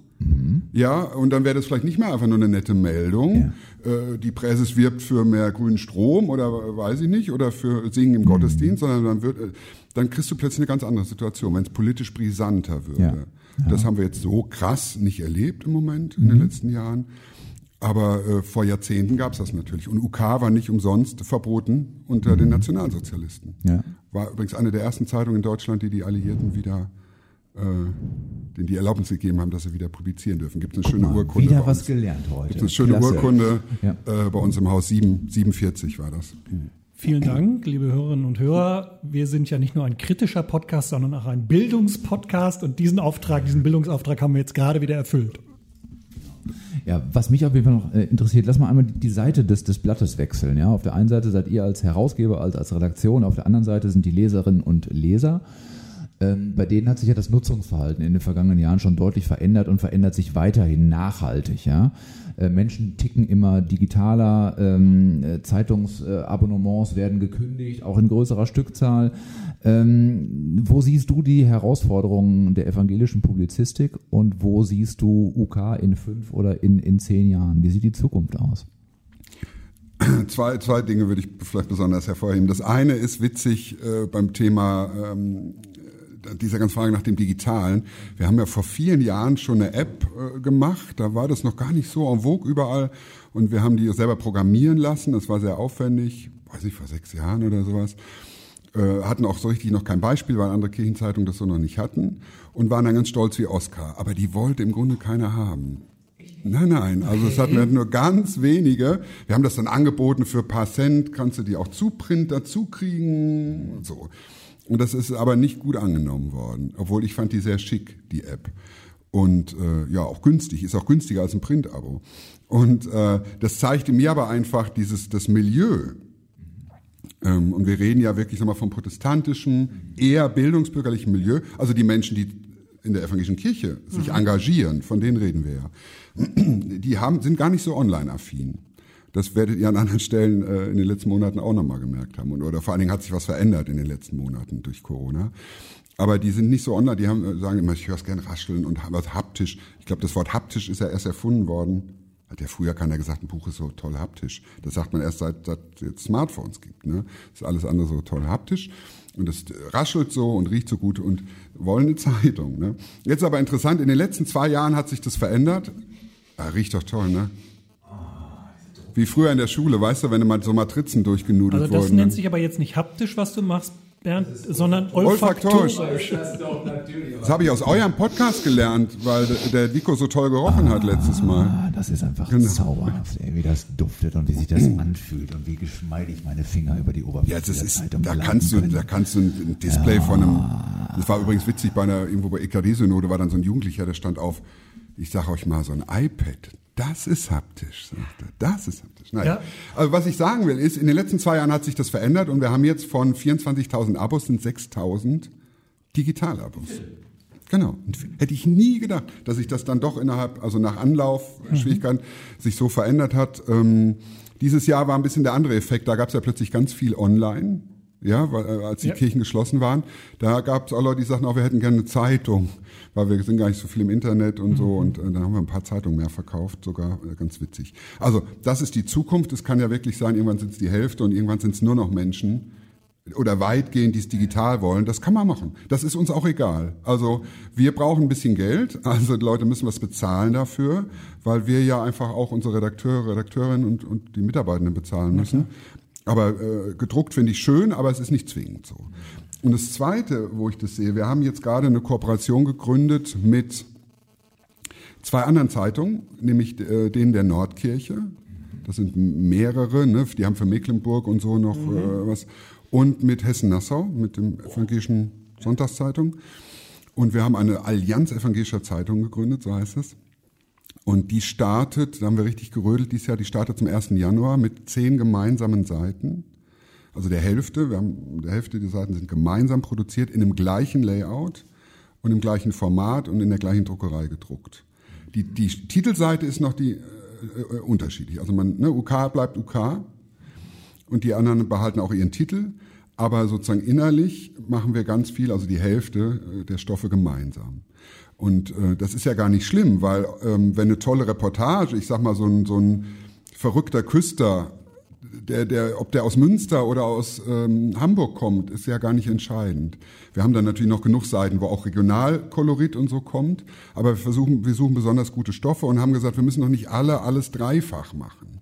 ja, und dann wäre das vielleicht nicht mehr einfach nur eine nette Meldung. Äh, die Präses wirbt für mehr grünen Strom oder weiß ich nicht, oder für Singen im Gottesdienst, sondern dann wird, äh, dann kriegst du plötzlich eine ganz andere Situation, wenn es politisch brisanter würde. Das haben wir jetzt so krass nicht erlebt im Moment in den letzten Jahren. Aber äh, vor Jahrzehnten gab es das natürlich. Und UK war nicht umsonst verboten unter den Nationalsozialisten. Ja. War übrigens eine der ersten Zeitungen in Deutschland, die die Alliierten wieder, äh, denen die Erlaubnis gegeben haben, dass sie wieder publizieren dürfen. Gibt es eine schöne Urkunde. Wieder bei was uns. gelernt heute. Gibt eine schöne Klasse. Urkunde Ja. äh, bei uns im Haus 7, 47 war das. Vielen Dank, liebe Hörerinnen und Hörer. Wir sind ja nicht nur ein kritischer Podcast, sondern auch ein Bildungspodcast und diesen Auftrag, diesen Bildungsauftrag haben wir jetzt gerade wieder erfüllt. Ja, was mich auf jeden Fall noch äh, interessiert, lass mal einmal die, die Seite des, des Blattes wechseln. Ja, auf der einen Seite seid ihr als Herausgeber, als, als Redaktion, auf der anderen Seite sind die Leserinnen und Leser. Ähm, bei denen hat sich ja das Nutzungsverhalten in den vergangenen Jahren schon deutlich verändert und verändert sich weiterhin nachhaltig. Ja? Äh, Menschen ticken immer digitaler, ähm, äh, Zeitungsabonnements werden gekündigt, auch in größerer Stückzahl. Ähm, wo siehst du die Herausforderungen der evangelischen Publizistik und wo siehst du UK in fünf oder in, in zehn Jahren? Wie sieht die Zukunft aus? Zwei, zwei Dinge würde ich vielleicht besonders hervorheben. Das eine ist witzig äh, beim Thema ähm, dieser ganzen Frage nach dem Digitalen. Wir haben ja vor vielen Jahren schon eine App äh, gemacht, da war das noch gar nicht so en vogue überall und wir haben die selber programmieren lassen, das war sehr aufwendig, weiß ich, vor sechs Jahren oder sowas. Äh, hatten auch so richtig noch kein Beispiel, weil andere Kirchenzeitungen das so noch nicht hatten und waren dann ganz stolz wie Oscar. Aber die wollte im Grunde keiner haben. Nein, nein, also es hatten nur ganz wenige. Wir haben das dann angeboten für ein paar Cent, kannst du die auch zu Print dazu kriegen so. Und das ist aber nicht gut angenommen worden, obwohl ich fand die sehr schick, die App. Und äh, ja, auch günstig, ist auch günstiger als ein Print-Abo. Und äh, das zeigte mir aber einfach dieses das Milieu. Ähm, und wir reden ja wirklich sag mal, vom protestantischen, eher bildungsbürgerlichen Milieu. Also die Menschen, die in der evangelischen Kirche sich engagieren, von denen reden wir ja. Die haben, sind gar nicht so online-affin. Das werdet ihr an anderen Stellen äh, in den letzten Monaten auch nochmal gemerkt haben. Und, oder vor allen Dingen hat sich was verändert in den letzten Monaten durch Corona. Aber die sind nicht so online, die haben, äh, sagen immer, ich höre es gern rascheln und was haptisch. Ich glaube, das Wort haptisch ist ja erst erfunden worden. Hat ja früher keiner gesagt, ein Buch ist so toll haptisch. Das sagt man erst seit, es Smartphones gibt. Ne? ist alles andere so toll haptisch. Und das raschelt so und riecht so gut und wollen eine Zeitung. Ne? Jetzt aber interessant, in den letzten zwei Jahren hat sich das verändert. Ah, riecht doch toll, ne? Wie früher in der Schule, weißt du, wenn immer so Matrizen durchgenudelt Also das wurden. nennt ne? sich aber jetzt nicht haptisch, was du machst, Bernd, sondern olfaktorisch. olfaktorisch. Das habe ich aus eurem Podcast gelernt, weil der Vico so toll gerochen hat letztes Mal. Ah, das ist einfach Genau. zauberhaft, ey, wie das duftet und wie sich das anfühlt und wie geschmeidig meine Finger über die Oberfläche Ja, das ist, da kannst du, können. da kannst du ein Display von einem, das war übrigens witzig bei einer, irgendwo bei EKD-Synode war dann so ein Jugendlicher, der stand auf, ich sag euch mal, so ein iPad, das ist haptisch, sagt er, das ist haptisch. Naja. Ja. Also was ich sagen will, ist, in den letzten zwei Jahren hat sich das verändert und wir haben jetzt von 24.000 Abos sind 6.000 Digitalabos. Genau. Und hätte ich nie gedacht, dass sich das dann doch innerhalb, also nach Anlauf, Schwierigkeiten, sich so verändert hat. Ähm, dieses Jahr war ein bisschen der andere Effekt. Da gab es ja plötzlich ganz viel online. Ja, weil, äh, als die Ja. Kirchen geschlossen waren, da gab es auch Leute, die sagten, auch wir hätten gerne eine Zeitung, weil wir sind gar nicht so viel im Internet und so und äh, dann haben wir ein paar Zeitungen mehr verkauft, sogar äh, ganz witzig. Also das ist die Zukunft. Es kann ja wirklich sein, irgendwann sind es die Hälfte und irgendwann sind es nur noch Menschen, oder weitgehend, die es digital wollen, das kann man machen. Das ist uns auch egal. Also wir brauchen ein bisschen Geld, also die Leute müssen was bezahlen dafür, weil wir ja einfach auch unsere Redakteure, Redakteurinnen und, und die Mitarbeitenden bezahlen müssen. Aber äh, gedruckt finde ich schön, aber es ist nicht zwingend so. Und das Zweite, wo ich das sehe, wir haben jetzt gerade eine Kooperation gegründet mit zwei anderen Zeitungen, nämlich äh, denen der Nordkirche. Das sind mehrere, ne? die haben für Mecklenburg und so noch äh, was. Und mit Hessen-Nassau, mit dem evangelischen Sonntagszeitung. Und wir haben eine Allianz evangelischer Zeitungen gegründet, so heißt es. Und die startet, da haben wir richtig gerödelt dieses Jahr, die startet zum 1. Januar mit zehn gemeinsamen Seiten. Also der Hälfte, wir haben, der Hälfte der Seiten sind gemeinsam produziert in dem gleichen Layout und im gleichen Format und in der gleichen Druckerei gedruckt. Die, die Titelseite ist noch die äh, äh, unterschiedlich. Also man, ne, UK bleibt UK und die anderen behalten auch ihren Titel, aber sozusagen innerlich machen wir ganz viel, also die Hälfte äh, der Stoffe gemeinsam. Und äh, das ist ja gar nicht schlimm, weil ähm, wenn eine tolle Reportage, ich sag mal so ein, so ein verrückter Küster, der, der, ob der aus Münster oder aus ähm, Hamburg kommt, ist ja gar nicht entscheidend. Wir haben dann natürlich noch genug Seiten, wo auch Regionalkolorit und so kommt, aber wir versuchen, wir suchen besonders gute Stoffe und haben gesagt, wir müssen noch nicht alle alles dreifach machen.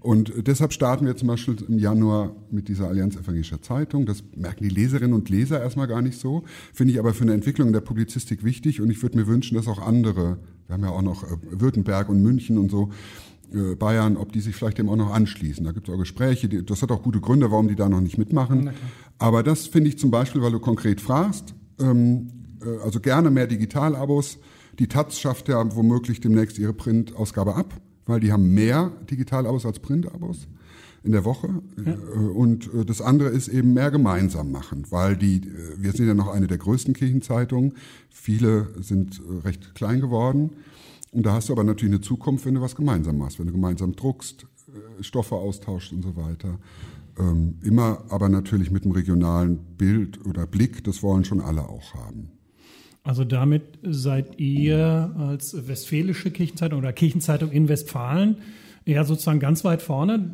Und deshalb starten wir zum Beispiel im Januar mit dieser Allianz Evangelischer Zeitung. Das merken die Leserinnen und Leser erstmal gar nicht so. Finde ich aber für eine Entwicklung der Publizistik wichtig und ich würde mir wünschen, dass auch andere, wir haben ja auch noch äh, Württemberg und München und so, äh, Bayern, ob die sich vielleicht dem auch noch anschließen. Da gibt es auch Gespräche, die, das hat auch gute Gründe, warum die da noch nicht mitmachen. Aber das finde ich zum Beispiel, weil du konkret fragst, ähm, äh, also gerne mehr Digitalabos. Die Taz schafft ja womöglich demnächst ihre Printausgabe ab weil die haben mehr Digital-Abos als Print-Abos in der Woche. Äh, Und äh, das andere ist eben mehr gemeinsam machen, weil die, äh, wir sind ja noch eine der größten Kirchenzeitungen. Viele sind recht klein geworden. Und da hast du aber natürlich eine Zukunft, wenn du was gemeinsam machst, wenn du gemeinsam druckst, Stoffe austauscht und so weiter. Ähm, Immer aber natürlich mit einem regionalen Bild oder Blick, das wollen schon alle auch haben. Also damit seid ihr als Westfälische Kirchenzeitung oder Kirchenzeitung in Westfalen ja sozusagen ganz weit vorne.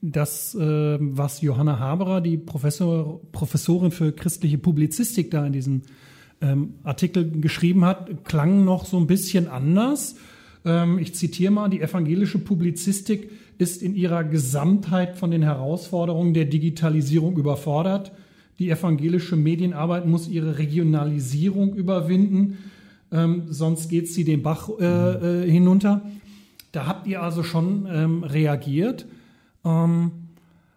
Das, äh, was Johanna Haberer, die Professor, Professorin für christliche Publizistik, da in diesem ähm, Artikel geschrieben hat, klang noch so ein bisschen anders. Ähm, ich zitiere mal, die evangelische Publizistik ist in ihrer Gesamtheit von den Herausforderungen der Digitalisierung überfordert. Die evangelische Medienarbeit muss ihre Regionalisierung überwinden, ähm, sonst geht sie den Bach äh, äh, hinunter. Da habt ihr also schon ähm, reagiert, ähm,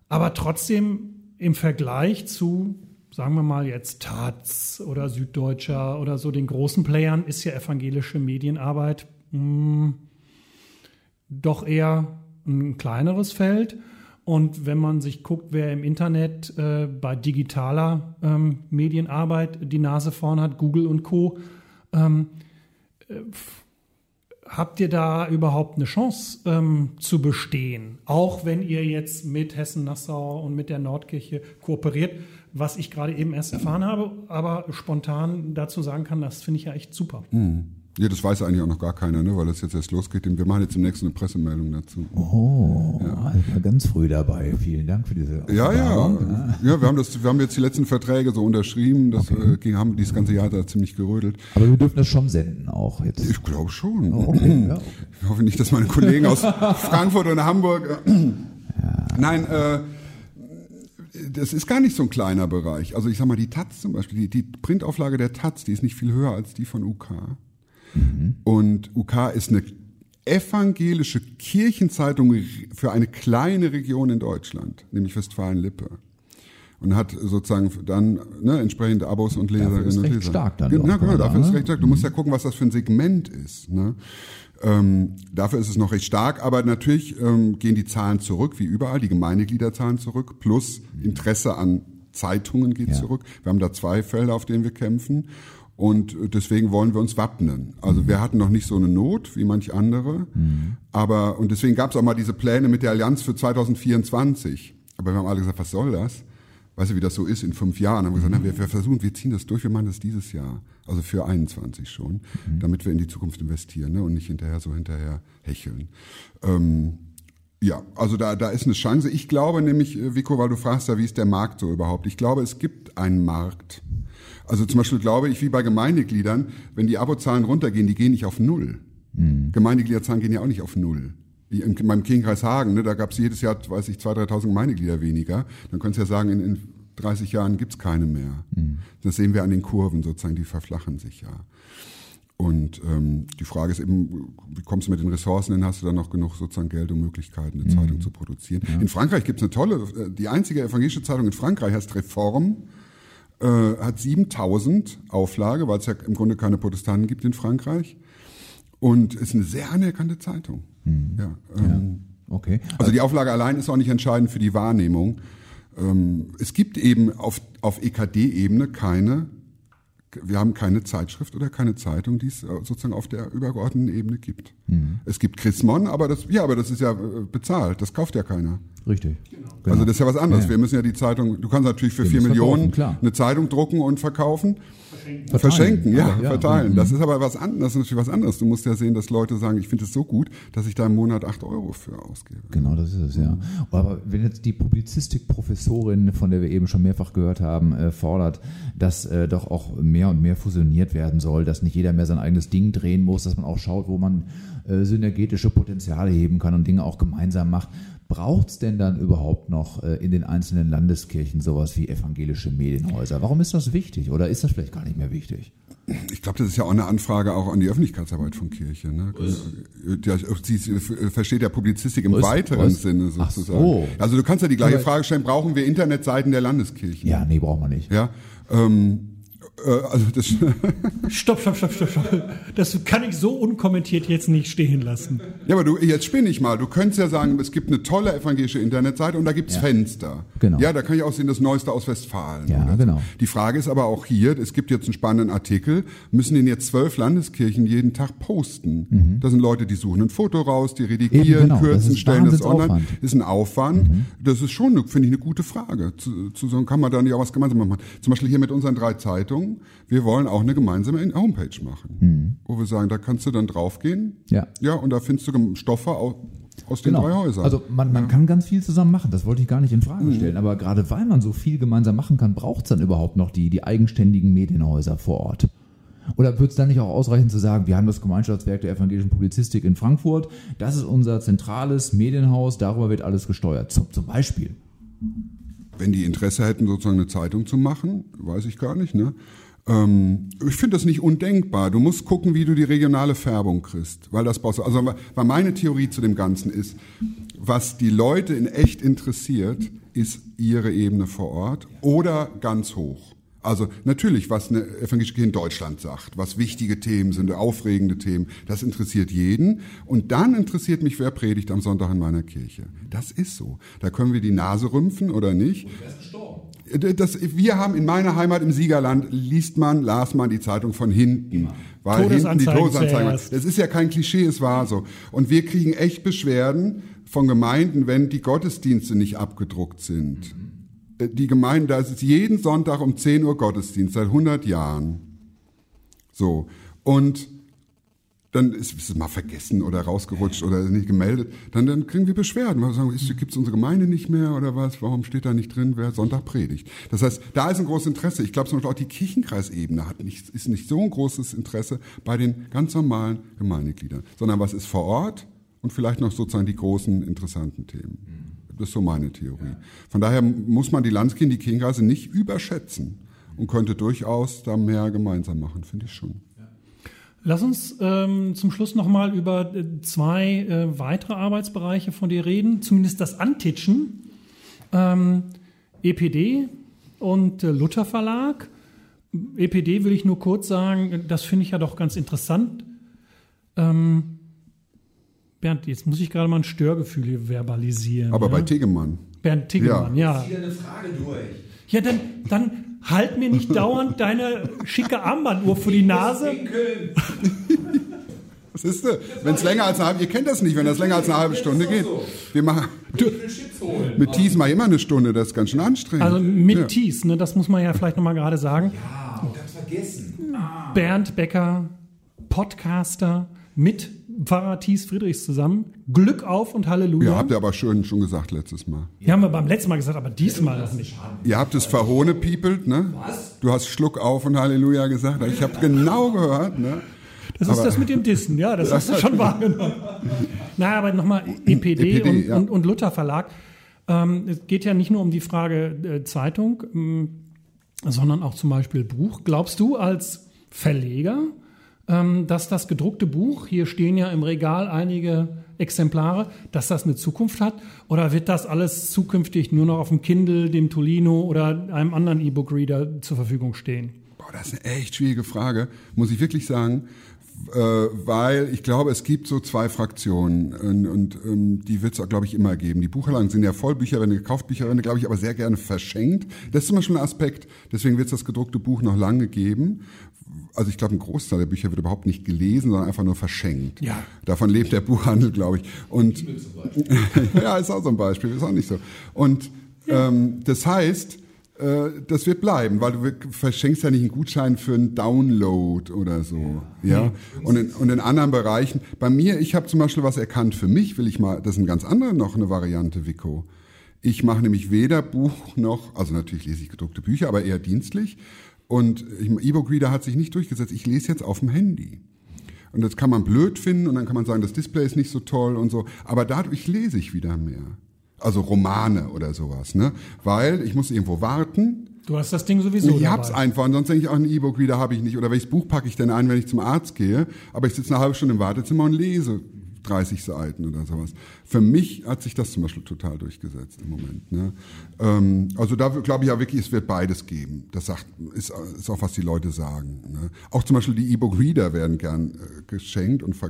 aber trotzdem im Vergleich zu, sagen wir mal jetzt Taz oder Süddeutscher oder so den großen Playern, ist ja evangelische Medienarbeit mh, doch eher ein kleineres Feld. Und wenn man sich guckt, wer im Internet äh, bei digitaler ähm, Medienarbeit die Nase vorn hat, Google und Co., ähm, äh, habt ihr da überhaupt eine Chance ähm, zu bestehen? Auch wenn ihr jetzt mit Hessen-Nassau und mit der Nordkirche kooperiert, was ich gerade eben erst erfahren habe, aber spontan dazu sagen kann, das finde ich ja echt super. Ja, das weiß eigentlich auch noch gar keiner, ne, weil das jetzt erst losgeht. Wir machen jetzt demnächst eine Pressemeldung dazu. Oh, also ganz früh dabei. Vielen Dank für diese Ja, ja, Offenbarung. ja. wir haben das, wir haben jetzt die letzten Verträge so unterschrieben. Das äh, ging, haben dieses ganze Jahr da ziemlich gerödelt. Aber wir dürfen das schon senden auch jetzt. Ich glaube schon. Oh, okay, ja, okay. Ich hoffe nicht, dass meine Kollegen aus Frankfurt oder Hamburg. Äh, Nein, äh, das ist gar nicht so ein kleiner Bereich. Also ich sag mal, die Taz zum Beispiel, die, die Printauflage der Taz, die ist nicht viel höher als die von UK. Und UK ist eine evangelische Kirchenzeitung für eine kleine Region in Deutschland, nämlich Westfalen-Lippe. Und hat sozusagen dann ne, entsprechende Abos und Leserinnen ist und recht Leser. stark dann Genau, genau, dafür ist es recht stark. Du musst ja gucken, was das für ein Segment ist. Ne? Ähm, dafür ist es noch recht stark, aber natürlich ähm, gehen die Zahlen zurück, wie überall, die Gemeindegliederzahlen zurück, plus Interesse an Zeitungen geht Ja. zurück. Wir haben da zwei Felder, auf denen wir kämpfen. Und äh, deswegen wollen wir uns wappnen. Also wir hatten noch nicht so eine Not wie manch andere. Aber, und deswegen gab es auch mal diese Pläne mit der Allianz für 2024. Aber wir haben alle gesagt, was soll das? Weißt du, wie das so ist in fünf Jahren? Dann haben wir gesagt, na, wir, wir versuchen, wir ziehen das durch, wir machen das dieses Jahr. Also für 21 schon, damit wir in die Zukunft investieren ne? und nicht hinterher so hinterher hecheln. Ähm, ja, also da, da ist eine Chance. Ich glaube nämlich, äh, Vico, weil du fragst ja, wie ist der Markt so überhaupt? Ich glaube, es gibt einen Markt. Also zum Beispiel glaube ich, wie bei Gemeindegliedern, wenn die Abozahlen runtergehen, die gehen nicht auf Null. Gemeindegliederzahlen gehen ja auch nicht auf Null. Wie In in meinem Kirchenkreis Hagen, ne, da gab es jedes Jahr, weiß ich, 2.000, 3.000 Gemeindeglieder weniger. Dann könntest du ja sagen, in, in 30 Jahren gibt's keine mehr. Das sehen wir an den Kurven sozusagen, die verflachen sich ja. Und ähm, die Frage ist eben, wie kommst du mit den Ressourcen hin? Hast du da noch genug sozusagen Geld und Möglichkeiten, eine Zeitung zu produzieren? In Frankreich gibt's eine tolle, äh, die einzige evangelische Zeitung in Frankreich heißt Reform, äh, hat 7000 Auflage, weil es ja im Grunde keine Protestanten gibt in Frankreich. Und ist eine sehr anerkannte Zeitung. Ja, ähm, Okay. also die Auflage allein ist auch nicht entscheidend für die Wahrnehmung. Ähm, es gibt eben auf, auf EKD-Ebene keine, wir haben keine Zeitschrift oder keine Zeitung, die es äh, sozusagen auf der übergeordneten Ebene gibt. Es gibt Chrismon, aber das, ja, aber das ist ja äh, bezahlt, das kauft ja keiner. Richtig. Also das ist ja was anderes. Ja. Wir müssen ja die Zeitung, du kannst natürlich für vier Millionen eine Zeitung drucken und verkaufen. Verteilen. Verschenken, ja, Aber ja, verteilen. mhm. Das ist aber was anderes, das ist natürlich was anderes. Du musst ja sehen, dass Leute sagen, ich finde es so gut, dass ich da im Monat acht Euro für ausgebe. Genau, das ist es, ja. Aber wenn jetzt die Publizistikprofessorin, von der wir eben schon mehrfach gehört haben, äh, fordert, dass äh, doch auch mehr und mehr fusioniert werden soll, dass nicht jeder mehr sein eigenes Ding drehen muss, dass man auch schaut, wo man äh, synergetische Potenziale heben kann und Dinge auch gemeinsam macht. Braucht es denn dann überhaupt noch äh, in den einzelnen Landeskirchen sowas wie evangelische Medienhäuser? Warum ist das wichtig oder ist das vielleicht gar nicht mehr wichtig? Ich glaube, das ist ja auch eine Anfrage auch an die Öffentlichkeitsarbeit von Kirche. Ne? Ja, sie sie versteht ja Publizistik im Was? weiteren Was? Sinne sozusagen. so. Also du kannst ja die gleiche Frage stellen, brauchen wir Internetseiten der Landeskirchen? Ja, nee, braucht man nicht. Ja, ähm, Äh, also das, Stopp, stopp, stopp, stopp, stopp. Das kann ich so unkommentiert jetzt nicht stehen lassen. ja, aber du, jetzt spinne ich mal. Du könntest ja sagen, es gibt eine tolle evangelische Internetseite und da gibt's Fenster. Genau. Ja, da kann ich auch sehen, das Neueste aus Westfalen. Ja, so. genau. Die Frage ist aber auch hier, es gibt jetzt einen spannenden Artikel, müssen den jetzt zwölf Landeskirchen jeden Tag posten. Das sind Leute, die suchen ein Foto raus, die redigieren, Mhm. Genau. Das kürzen, ist stellen das online. Wahnsinnsaufwand. Ist ein Aufwand. Das ist schon, finde ich, eine gute Frage. Zu, zu sagen, kann man da nicht auch was gemeinsam machen? Zum Beispiel hier mit unseren drei Zeitungen. Wir wollen auch eine gemeinsame Homepage machen. Wo wir sagen, da kannst du dann draufgehen. Mhm. Ja. Ja, und da findest du Stoffe aus, den drei Häusern. Also man, man kann ganz viel zusammen machen, das wollte ich gar nicht in Frage stellen. Aber gerade weil man so viel gemeinsam machen kann, braucht es dann überhaupt noch die, die eigenständigen Medienhäuser vor Ort. Oder wird es dann nicht auch ausreichen zu sagen, wir haben das Gemeinschaftswerk der evangelischen Publizistik in Frankfurt, das ist unser zentrales Medienhaus, darüber wird alles gesteuert. Zum, zum Beispiel. Wenn die Interesse hätten, sozusagen eine Zeitung zu machen, weiß ich gar nicht, ne? Ähm, ich finde das nicht undenkbar. Du musst gucken, wie du die regionale Färbung kriegst, weil das brauchst du. Also, weil meine Theorie zu dem Ganzen ist, was die Leute in echt interessiert, ist ihre Ebene vor Ort oder ganz hoch. Also natürlich, was eine evangelische Kirche in Deutschland sagt, was wichtige Themen sind, aufregende Themen, das interessiert jeden. Und dann interessiert mich, wer predigt am Sonntag in meiner Kirche. Das ist so. Da können wir die Nase rümpfen oder nicht. Das, wir haben in meiner Heimat im Siegerland, liest man, las man die Zeitung von hinten. Weil hinten die Todesanzeigen Todesanzeigen. zuerst. Das ist ja kein Klischee, es war so. Und wir kriegen echt Beschwerden von Gemeinden, wenn die Gottesdienste nicht abgedruckt sind. Äh, Die Gemeinden, da ist jeden Sonntag um 10 Uhr Gottesdienst, seit 100 Jahren. So. Und dann ist es mal vergessen oder rausgerutscht oder nicht gemeldet. Dann, dann kriegen wir Beschwerden. Wir sagen, gibt es unsere Gemeinde nicht mehr oder was? Warum steht da nicht drin, wer Sonntag predigt? Das heißt, da ist ein großes Interesse. Ich glaube zum Beispiel auch die Kirchenkreisebene hat nicht, ist nicht so ein großes Interesse bei den ganz normalen Gemeindegliedern, sondern was ist vor Ort und vielleicht noch sozusagen die großen interessanten Themen. Das ist so meine Theorie. Von daher muss man die Kirchenkreise nicht überschätzen und könnte durchaus da mehr gemeinsam machen, finde ich schon. Lass uns ähm, zum Schluss nochmal über äh, zwei äh, weitere Arbeitsbereiche von dir reden, zumindest das Antitschen. Ähm, EPD und äh, Luther Verlag. EPD will ich nur kurz sagen, das finde ich ja doch ganz interessant. Ähm, Bernd, jetzt muss ich gerade mal ein Störgefühl hier verbalisieren. Aber ja? bei Tegemann. Bernd Tiggemann, ja. Wieder eine Frage durch. Ja, dann, dann halt mir nicht dauernd deine schicke Armbanduhr vor die Nase. Was ist denn? Wenn es länger als eine halbe, ihr kennt das nicht, wenn das länger als eine halbe Stunde geht. Wir machen Ich holen. mit Tees mal immer eine Stunde, das ist ganz schön anstrengend. Also mit ja. Tees, ne, das muss man ja vielleicht nochmal gerade sagen. Ah, ich hab's vergessen. Bernd Becker, Podcaster mit Pfarrer Thies Friedrichs zusammen. Glück auf und Halleluja. Ja, habt ihr aber schön schon gesagt letztes Mal. Die haben wir beim letzten Mal gesagt, aber diesmal noch nicht. Ihr habt es verhohne piepelt, ne? Was? Du hast Schluck auf und Halleluja gesagt. Ich habe genau gehört, ne? Das ist Aber- das mit dem Dissen, ja, das hast du schon wahrgenommen. Na, aber nochmal EPD, EPD, und, ja. und, und Luther Verlag. Ähm, es geht ja nicht nur um die Frage äh, Zeitung, ähm, sondern auch zum Beispiel Buch. Glaubst du als Verleger, dass das gedruckte Buch, hier stehen ja im Regal einige Exemplare, dass das eine Zukunft hat? Oder wird das alles zukünftig nur noch auf dem Kindle, dem Tolino oder einem anderen E-Book-Reader zur Verfügung stehen? Boah, das ist eine echt schwierige Frage, muss ich wirklich sagen. Äh, weil ich glaube, es gibt so zwei Fraktionen und, und ähm, die wird es, glaube ich, immer geben. Die Buchhandlungen sind ja voll Bücherwände, gekauft Bücherwände, glaube ich, aber sehr gerne verschenkt. Das ist zum Beispiel ein Aspekt. Deswegen wird es das gedruckte Buch noch lange geben. Also ich glaube, ein Großteil der Bücher wird überhaupt nicht gelesen, sondern einfach nur verschenkt. Ja. Davon lebt der Buchhandel, glaube ich. Und ja, ist auch so ein Beispiel, ist auch nicht so. Und ähm, das heißt, äh, das wird bleiben, weil du verschenkst ja nicht einen Gutschein für einen Download oder so. Ja. Und, in, und in anderen Bereichen. Bei mir, ich habe zum Beispiel was erkannt für mich, will ich mal, das ist ein ganz anderer noch eine Variante, Vico. Ich mache nämlich weder Buch noch, also natürlich lese ich gedruckte Bücher, aber eher dienstlich. Und ich- E-Book Reader hat sich nicht durchgesetzt. Ich lese jetzt auf dem Handy. Und das kann man blöd finden und dann kann man sagen, das Display ist nicht so toll und so. Aber dadurch lese ich wieder mehr. Also Romane oder sowas, ne? Weil ich muss irgendwo warten. Du hast das Ding sowieso. ich hab's dabei. einfach und sonst denke ich auch ein E-Book wieder habe ich nicht. Oder welches Buch packe ich denn ein, wenn ich zum Arzt gehe? Aber ich sitze eine halbe Stunde im Wartezimmer und lese 30 Seiten oder sowas. Für mich hat sich das zum Beispiel total durchgesetzt im Moment. Ne? Ähm, also da glaube ich ja wirklich, es wird beides geben. Das sagt, ist, ist auch, was die Leute sagen. Ne? Auch zum Beispiel die E-Book-Reader werden gern äh, geschenkt und äh,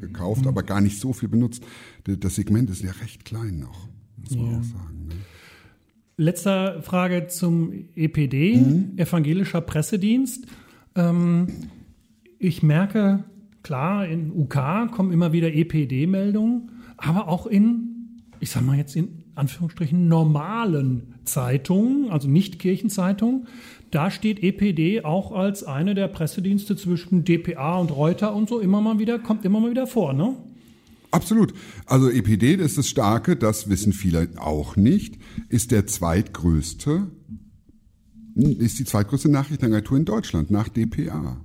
gekauft, Mhm. aber gar nicht so viel benutzt. Das Segment ist ja recht klein noch, muss man Ja. auch sagen. Ne? Letzte Frage zum EPD, Evangelischer Pressedienst. Ähm, ich merke, klar, in UK kommen immer wieder EPD-Meldungen, aber auch in, ich sag mal jetzt in Anführungsstrichen, normalen Zeitungen, also nicht Kirchenzeitungen, da steht EPD auch als eine der Pressedienste zwischen DPA und Reuter und so immer mal wieder, kommt immer mal wieder vor, ne? Absolut. Also EPD, das ist das Starke, das wissen viele auch nicht, ist der zweitgrößte, ist die zweitgrößte Nachrichtenagentur in Deutschland nach DPA.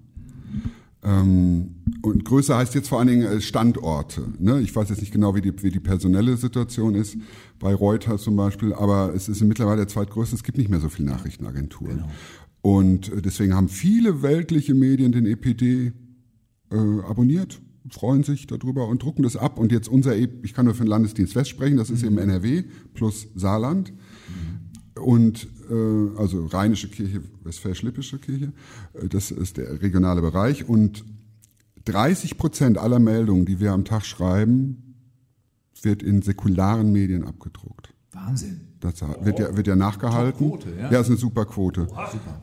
Ähm, und größer heißt jetzt vor allen Dingen äh, Standorte. Ne? Ich weiß jetzt nicht genau, wie die, wie die personelle Situation ist bei Reuters zum Beispiel, aber es ist mittlerweile der zweitgrößte. Es gibt nicht mehr so viele Nachrichtenagenturen. Und äh, deswegen haben viele weltliche Medien den EPD äh, abonniert, freuen sich darüber und drucken das ab. Und jetzt unser, E- ich kann nur für den Landesdienst West sprechen, das ist eben NRW plus Saarland. Und äh, also Rheinische Kirche, Westfälisch-Lippische Kirche, äh, das ist der regionale Bereich. Und 30 Prozent aller Meldungen, die wir am Tag schreiben, wird in säkularen Medien abgedruckt. Wahnsinn. Das wird ja, wird ja nachgehalten. Top-Quote, ja. ja, ist eine super Quote.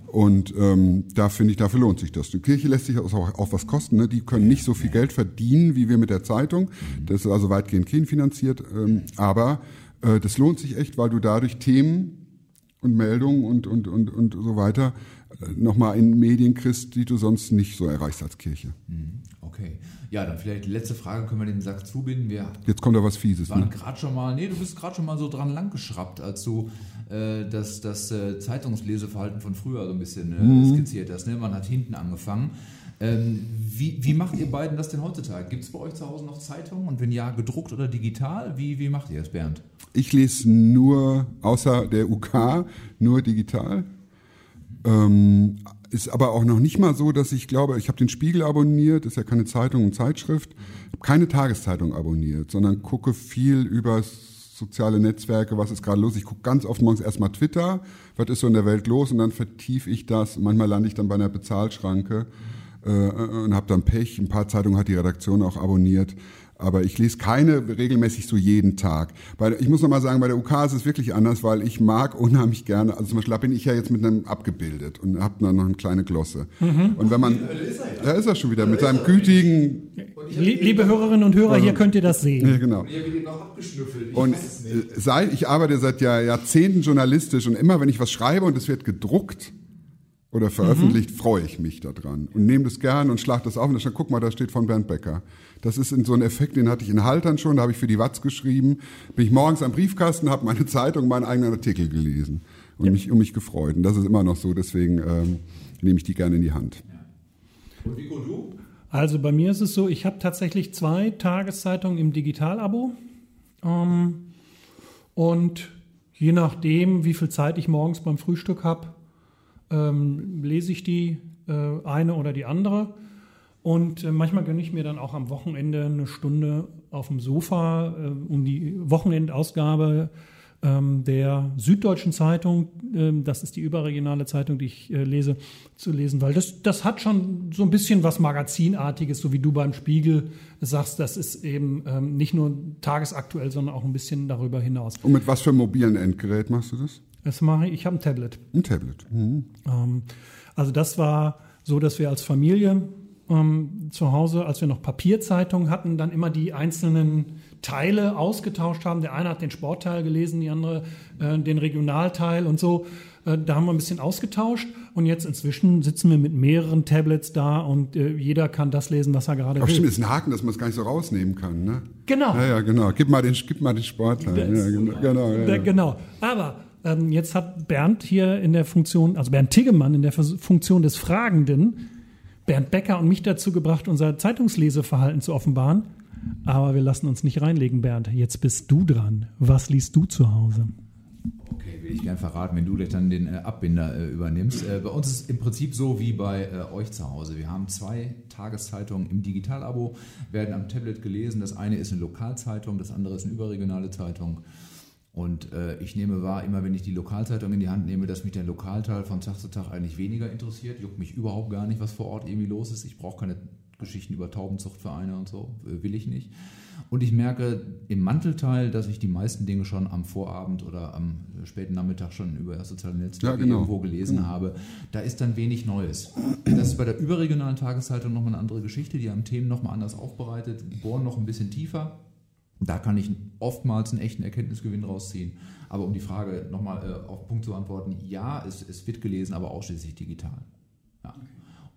Und ähm, da finde ich, dafür lohnt sich das. Die Kirche lässt sich auch, auch was kosten. Ne? Die können nicht so viel Geld verdienen wie wir mit der Zeitung. Das ist also weitgehend kirchenfinanziert. Ähm, aber äh, das lohnt sich echt, weil du dadurch Themen und Meldungen und, und, und, und so weiter äh, nochmal in Medien kriegst, die du sonst nicht so erreichst als Kirche. Okay. Ja, dann vielleicht die letzte Frage können wir den Sack zubinden. Wir Jetzt kommt da was Fieses. waren Ne? gerade schon mal, nee, du bist gerade schon mal so dran langgeschraubt, als du äh, das, das äh, Zeitungsleseverhalten von früher so ein bisschen äh, skizziert hast. Ne? Man hat hinten angefangen. Ähm, wie, wie macht ihr beiden das denn heutzutage? Gibt es bei euch zu Hause noch Zeitungen? Und wenn ja, gedruckt oder digital? Wie, wie macht ihr das, Bernd? Ich lese nur, außer der UK, nur digital. Ähm, ist aber auch noch nicht mal so, dass ich glaube, ich habe den Spiegel abonniert, ist ja keine Zeitung und Zeitschrift, habe keine Tageszeitung abonniert, sondern gucke viel über soziale Netzwerke, was ist gerade los. Ich gucke ganz oft morgens erstmal Twitter, was ist so in der Welt los und dann vertiefe ich das. Manchmal lande ich dann bei einer Bezahlschranke äh, und habe dann Pech. Ein paar Zeitungen hat die Redaktion auch abonniert. Aber ich lese keine regelmäßig so jeden Tag. Bei, ich muss noch mal sagen, bei der UK ist es wirklich anders, weil ich mag unheimlich gerne, also zum Beispiel da bin ich ja jetzt mit einem abgebildet und habe dann noch eine kleine Glosse. Und wenn man, da ist er schon wieder, mit seinem gütigen, Lie- Liebe Hörerinnen und Hörer, hier könnt ihr das sehen. ja genau. Abgeschnüffelt. Ich Und weiß es nicht. äh, seit, ich arbeite seit Jahr, Jahrzehnten journalistisch und immer wenn ich was schreibe und es wird gedruckt oder veröffentlicht, freue ich mich daran und nehme das gern und schlag das auf und dann guck mal, da steht von Bernd Becker. Das ist in so ein Effekt, den hatte ich in Haltern schon, da habe ich für die Watz geschrieben, bin ich morgens am Briefkasten, habe meine Zeitung, meinen eigenen Artikel gelesen und mich um mich gefreut. Und das ist immer noch so, deswegen ähm, nehme ich die gerne in die Hand. Und Vico, du? Also bei mir ist es so, ich habe tatsächlich zwei Tageszeitungen im Digitalabo. Ähm, und je nachdem, wie viel Zeit ich morgens beim Frühstück habe, ähm, lese ich die äh, eine oder die andere. Und äh, manchmal gönne ich mir dann auch am Wochenende eine Stunde auf dem Sofa, äh, um die Wochenendausgabe ähm, der Süddeutschen Zeitung, ähm, das ist die überregionale Zeitung, die ich äh, lese, zu lesen, weil das, das hat schon so ein bisschen was Magazinartiges, so wie du beim Spiegel sagst, das ist eben ähm, nicht nur tagesaktuell, sondern auch ein bisschen darüber hinaus. Und mit was für einem mobilen Endgerät machst du das? Das mache ich, ich habe ein Tablet. Ein Tablet. Mhm. Also das war so, dass wir als Familie ähm, zu Hause, als wir noch Papierzeitungen hatten, dann immer die einzelnen Teile ausgetauscht haben. Der eine hat den Sportteil gelesen, die andere äh, den Regionalteil und so. Äh, da haben wir ein bisschen ausgetauscht und jetzt inzwischen sitzen wir mit mehreren Tablets da und äh, jeder kann das lesen, was er gerade Ach will. stimmt, ist ein Haken, dass man es gar nicht so rausnehmen kann, ne? Genau. Ja, ja, genau. Gib mal den, gib mal den Sportteil. Ja, genau, genau, ja, ja. genau. Aber ähm, jetzt hat Bernd hier in der Funktion, also Bernd Tiggemann in der Funktion des Fragenden, Bernd Becker und mich dazu gebracht, unser Zeitungsleseverhalten zu offenbaren. Aber wir lassen uns nicht reinlegen, Bernd. Jetzt bist du dran. Was liest du zu Hause? Okay, will ich gern verraten, wenn du dann den äh, Abbinder äh, übernimmst. Äh, bei uns ist es im Prinzip so wie bei euch zu Hause. Wir haben zwei Tageszeitungen im Digitalabo, werden am Tablet gelesen. Das eine ist eine Lokalzeitung, das andere ist eine überregionale Zeitung. Und äh, ich nehme wahr, immer wenn ich die Lokalzeitung in die Hand nehme, dass mich der Lokalteil von Tag zu Tag eigentlich weniger interessiert. Juckt mich überhaupt gar nicht, was vor Ort irgendwie los ist. Ich brauche keine Geschichten über Taubenzuchtvereine und so, will ich nicht. Und ich merke im Mantelteil, dass ich die meisten Dinge schon am Vorabend oder am späten Nachmittag schon über das soziale Netzwerk Ja, genau. irgendwo gelesen habe. Da ist dann wenig Neues. Das ist bei der überregionalen Tageszeitung nochmal eine andere Geschichte. Die haben Themen nochmal anders aufbereitet, bohren noch ein bisschen tiefer. Da kann ich oftmals einen echten Erkenntnisgewinn rausziehen. Aber um die Frage nochmal äh, auf den Punkt zu antworten, ja, es, es wird gelesen, aber ausschließlich digital. Ja.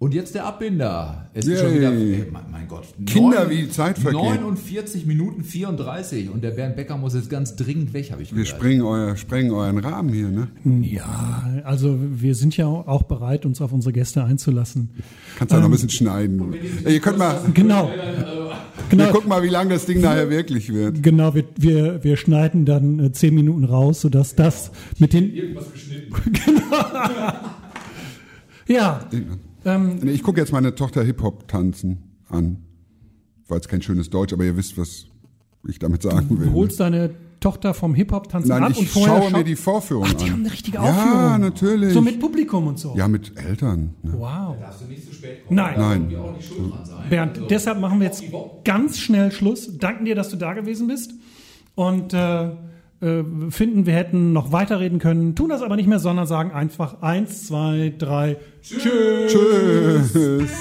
Und jetzt der Abbinder. Es ist schon Yay. wieder, äh, mein, Gott. Kinder, wie die Zeit vergeht. 49 Minuten 34 und der Bernd Becker muss jetzt ganz dringend weg, habe ich Wir gehört. sprengen, euer, sprengen euren Rahmen hier, ne? Ja, also wir sind ja auch bereit, uns auf unsere Gäste einzulassen. Kannst du noch ein bisschen schneiden. Ey, ihr könnt mal, Genau. wir Genau, gucken mal, wie lang das Ding nachher wirklich wird. genau wir, wir, wir schneiden dann äh, zehn Minuten raus, sodass das mit den. Irgendwas geschnitten. Ja, ähm, Nee, Ich gucke jetzt meine Tochter Hip-Hop tanzen an. War jetzt kein schönes Deutsch, aber ihr wisst, was ich damit sagen will. du holst deine Tochter vom Hip-Hop-Tanzen Nein, ab und ich vorher schaue schau- mir die Vorführung Ach, an. die haben eine richtige Ja, Aufführung. natürlich. So mit Publikum und so. Ja, mit Eltern. Ne? Wow. Darfst du nicht zu spät kommen. Nein. Nein. Wir auch nicht schuld dran sein. Bernd, Also, deshalb machen wir jetzt ganz schnell Schluss. Danken dir, dass du da gewesen bist. Und äh, äh, finden, wir hätten noch weiterreden können, tun das aber nicht mehr, sondern sagen einfach eins, zwei, drei. Tschüss. Tschüss.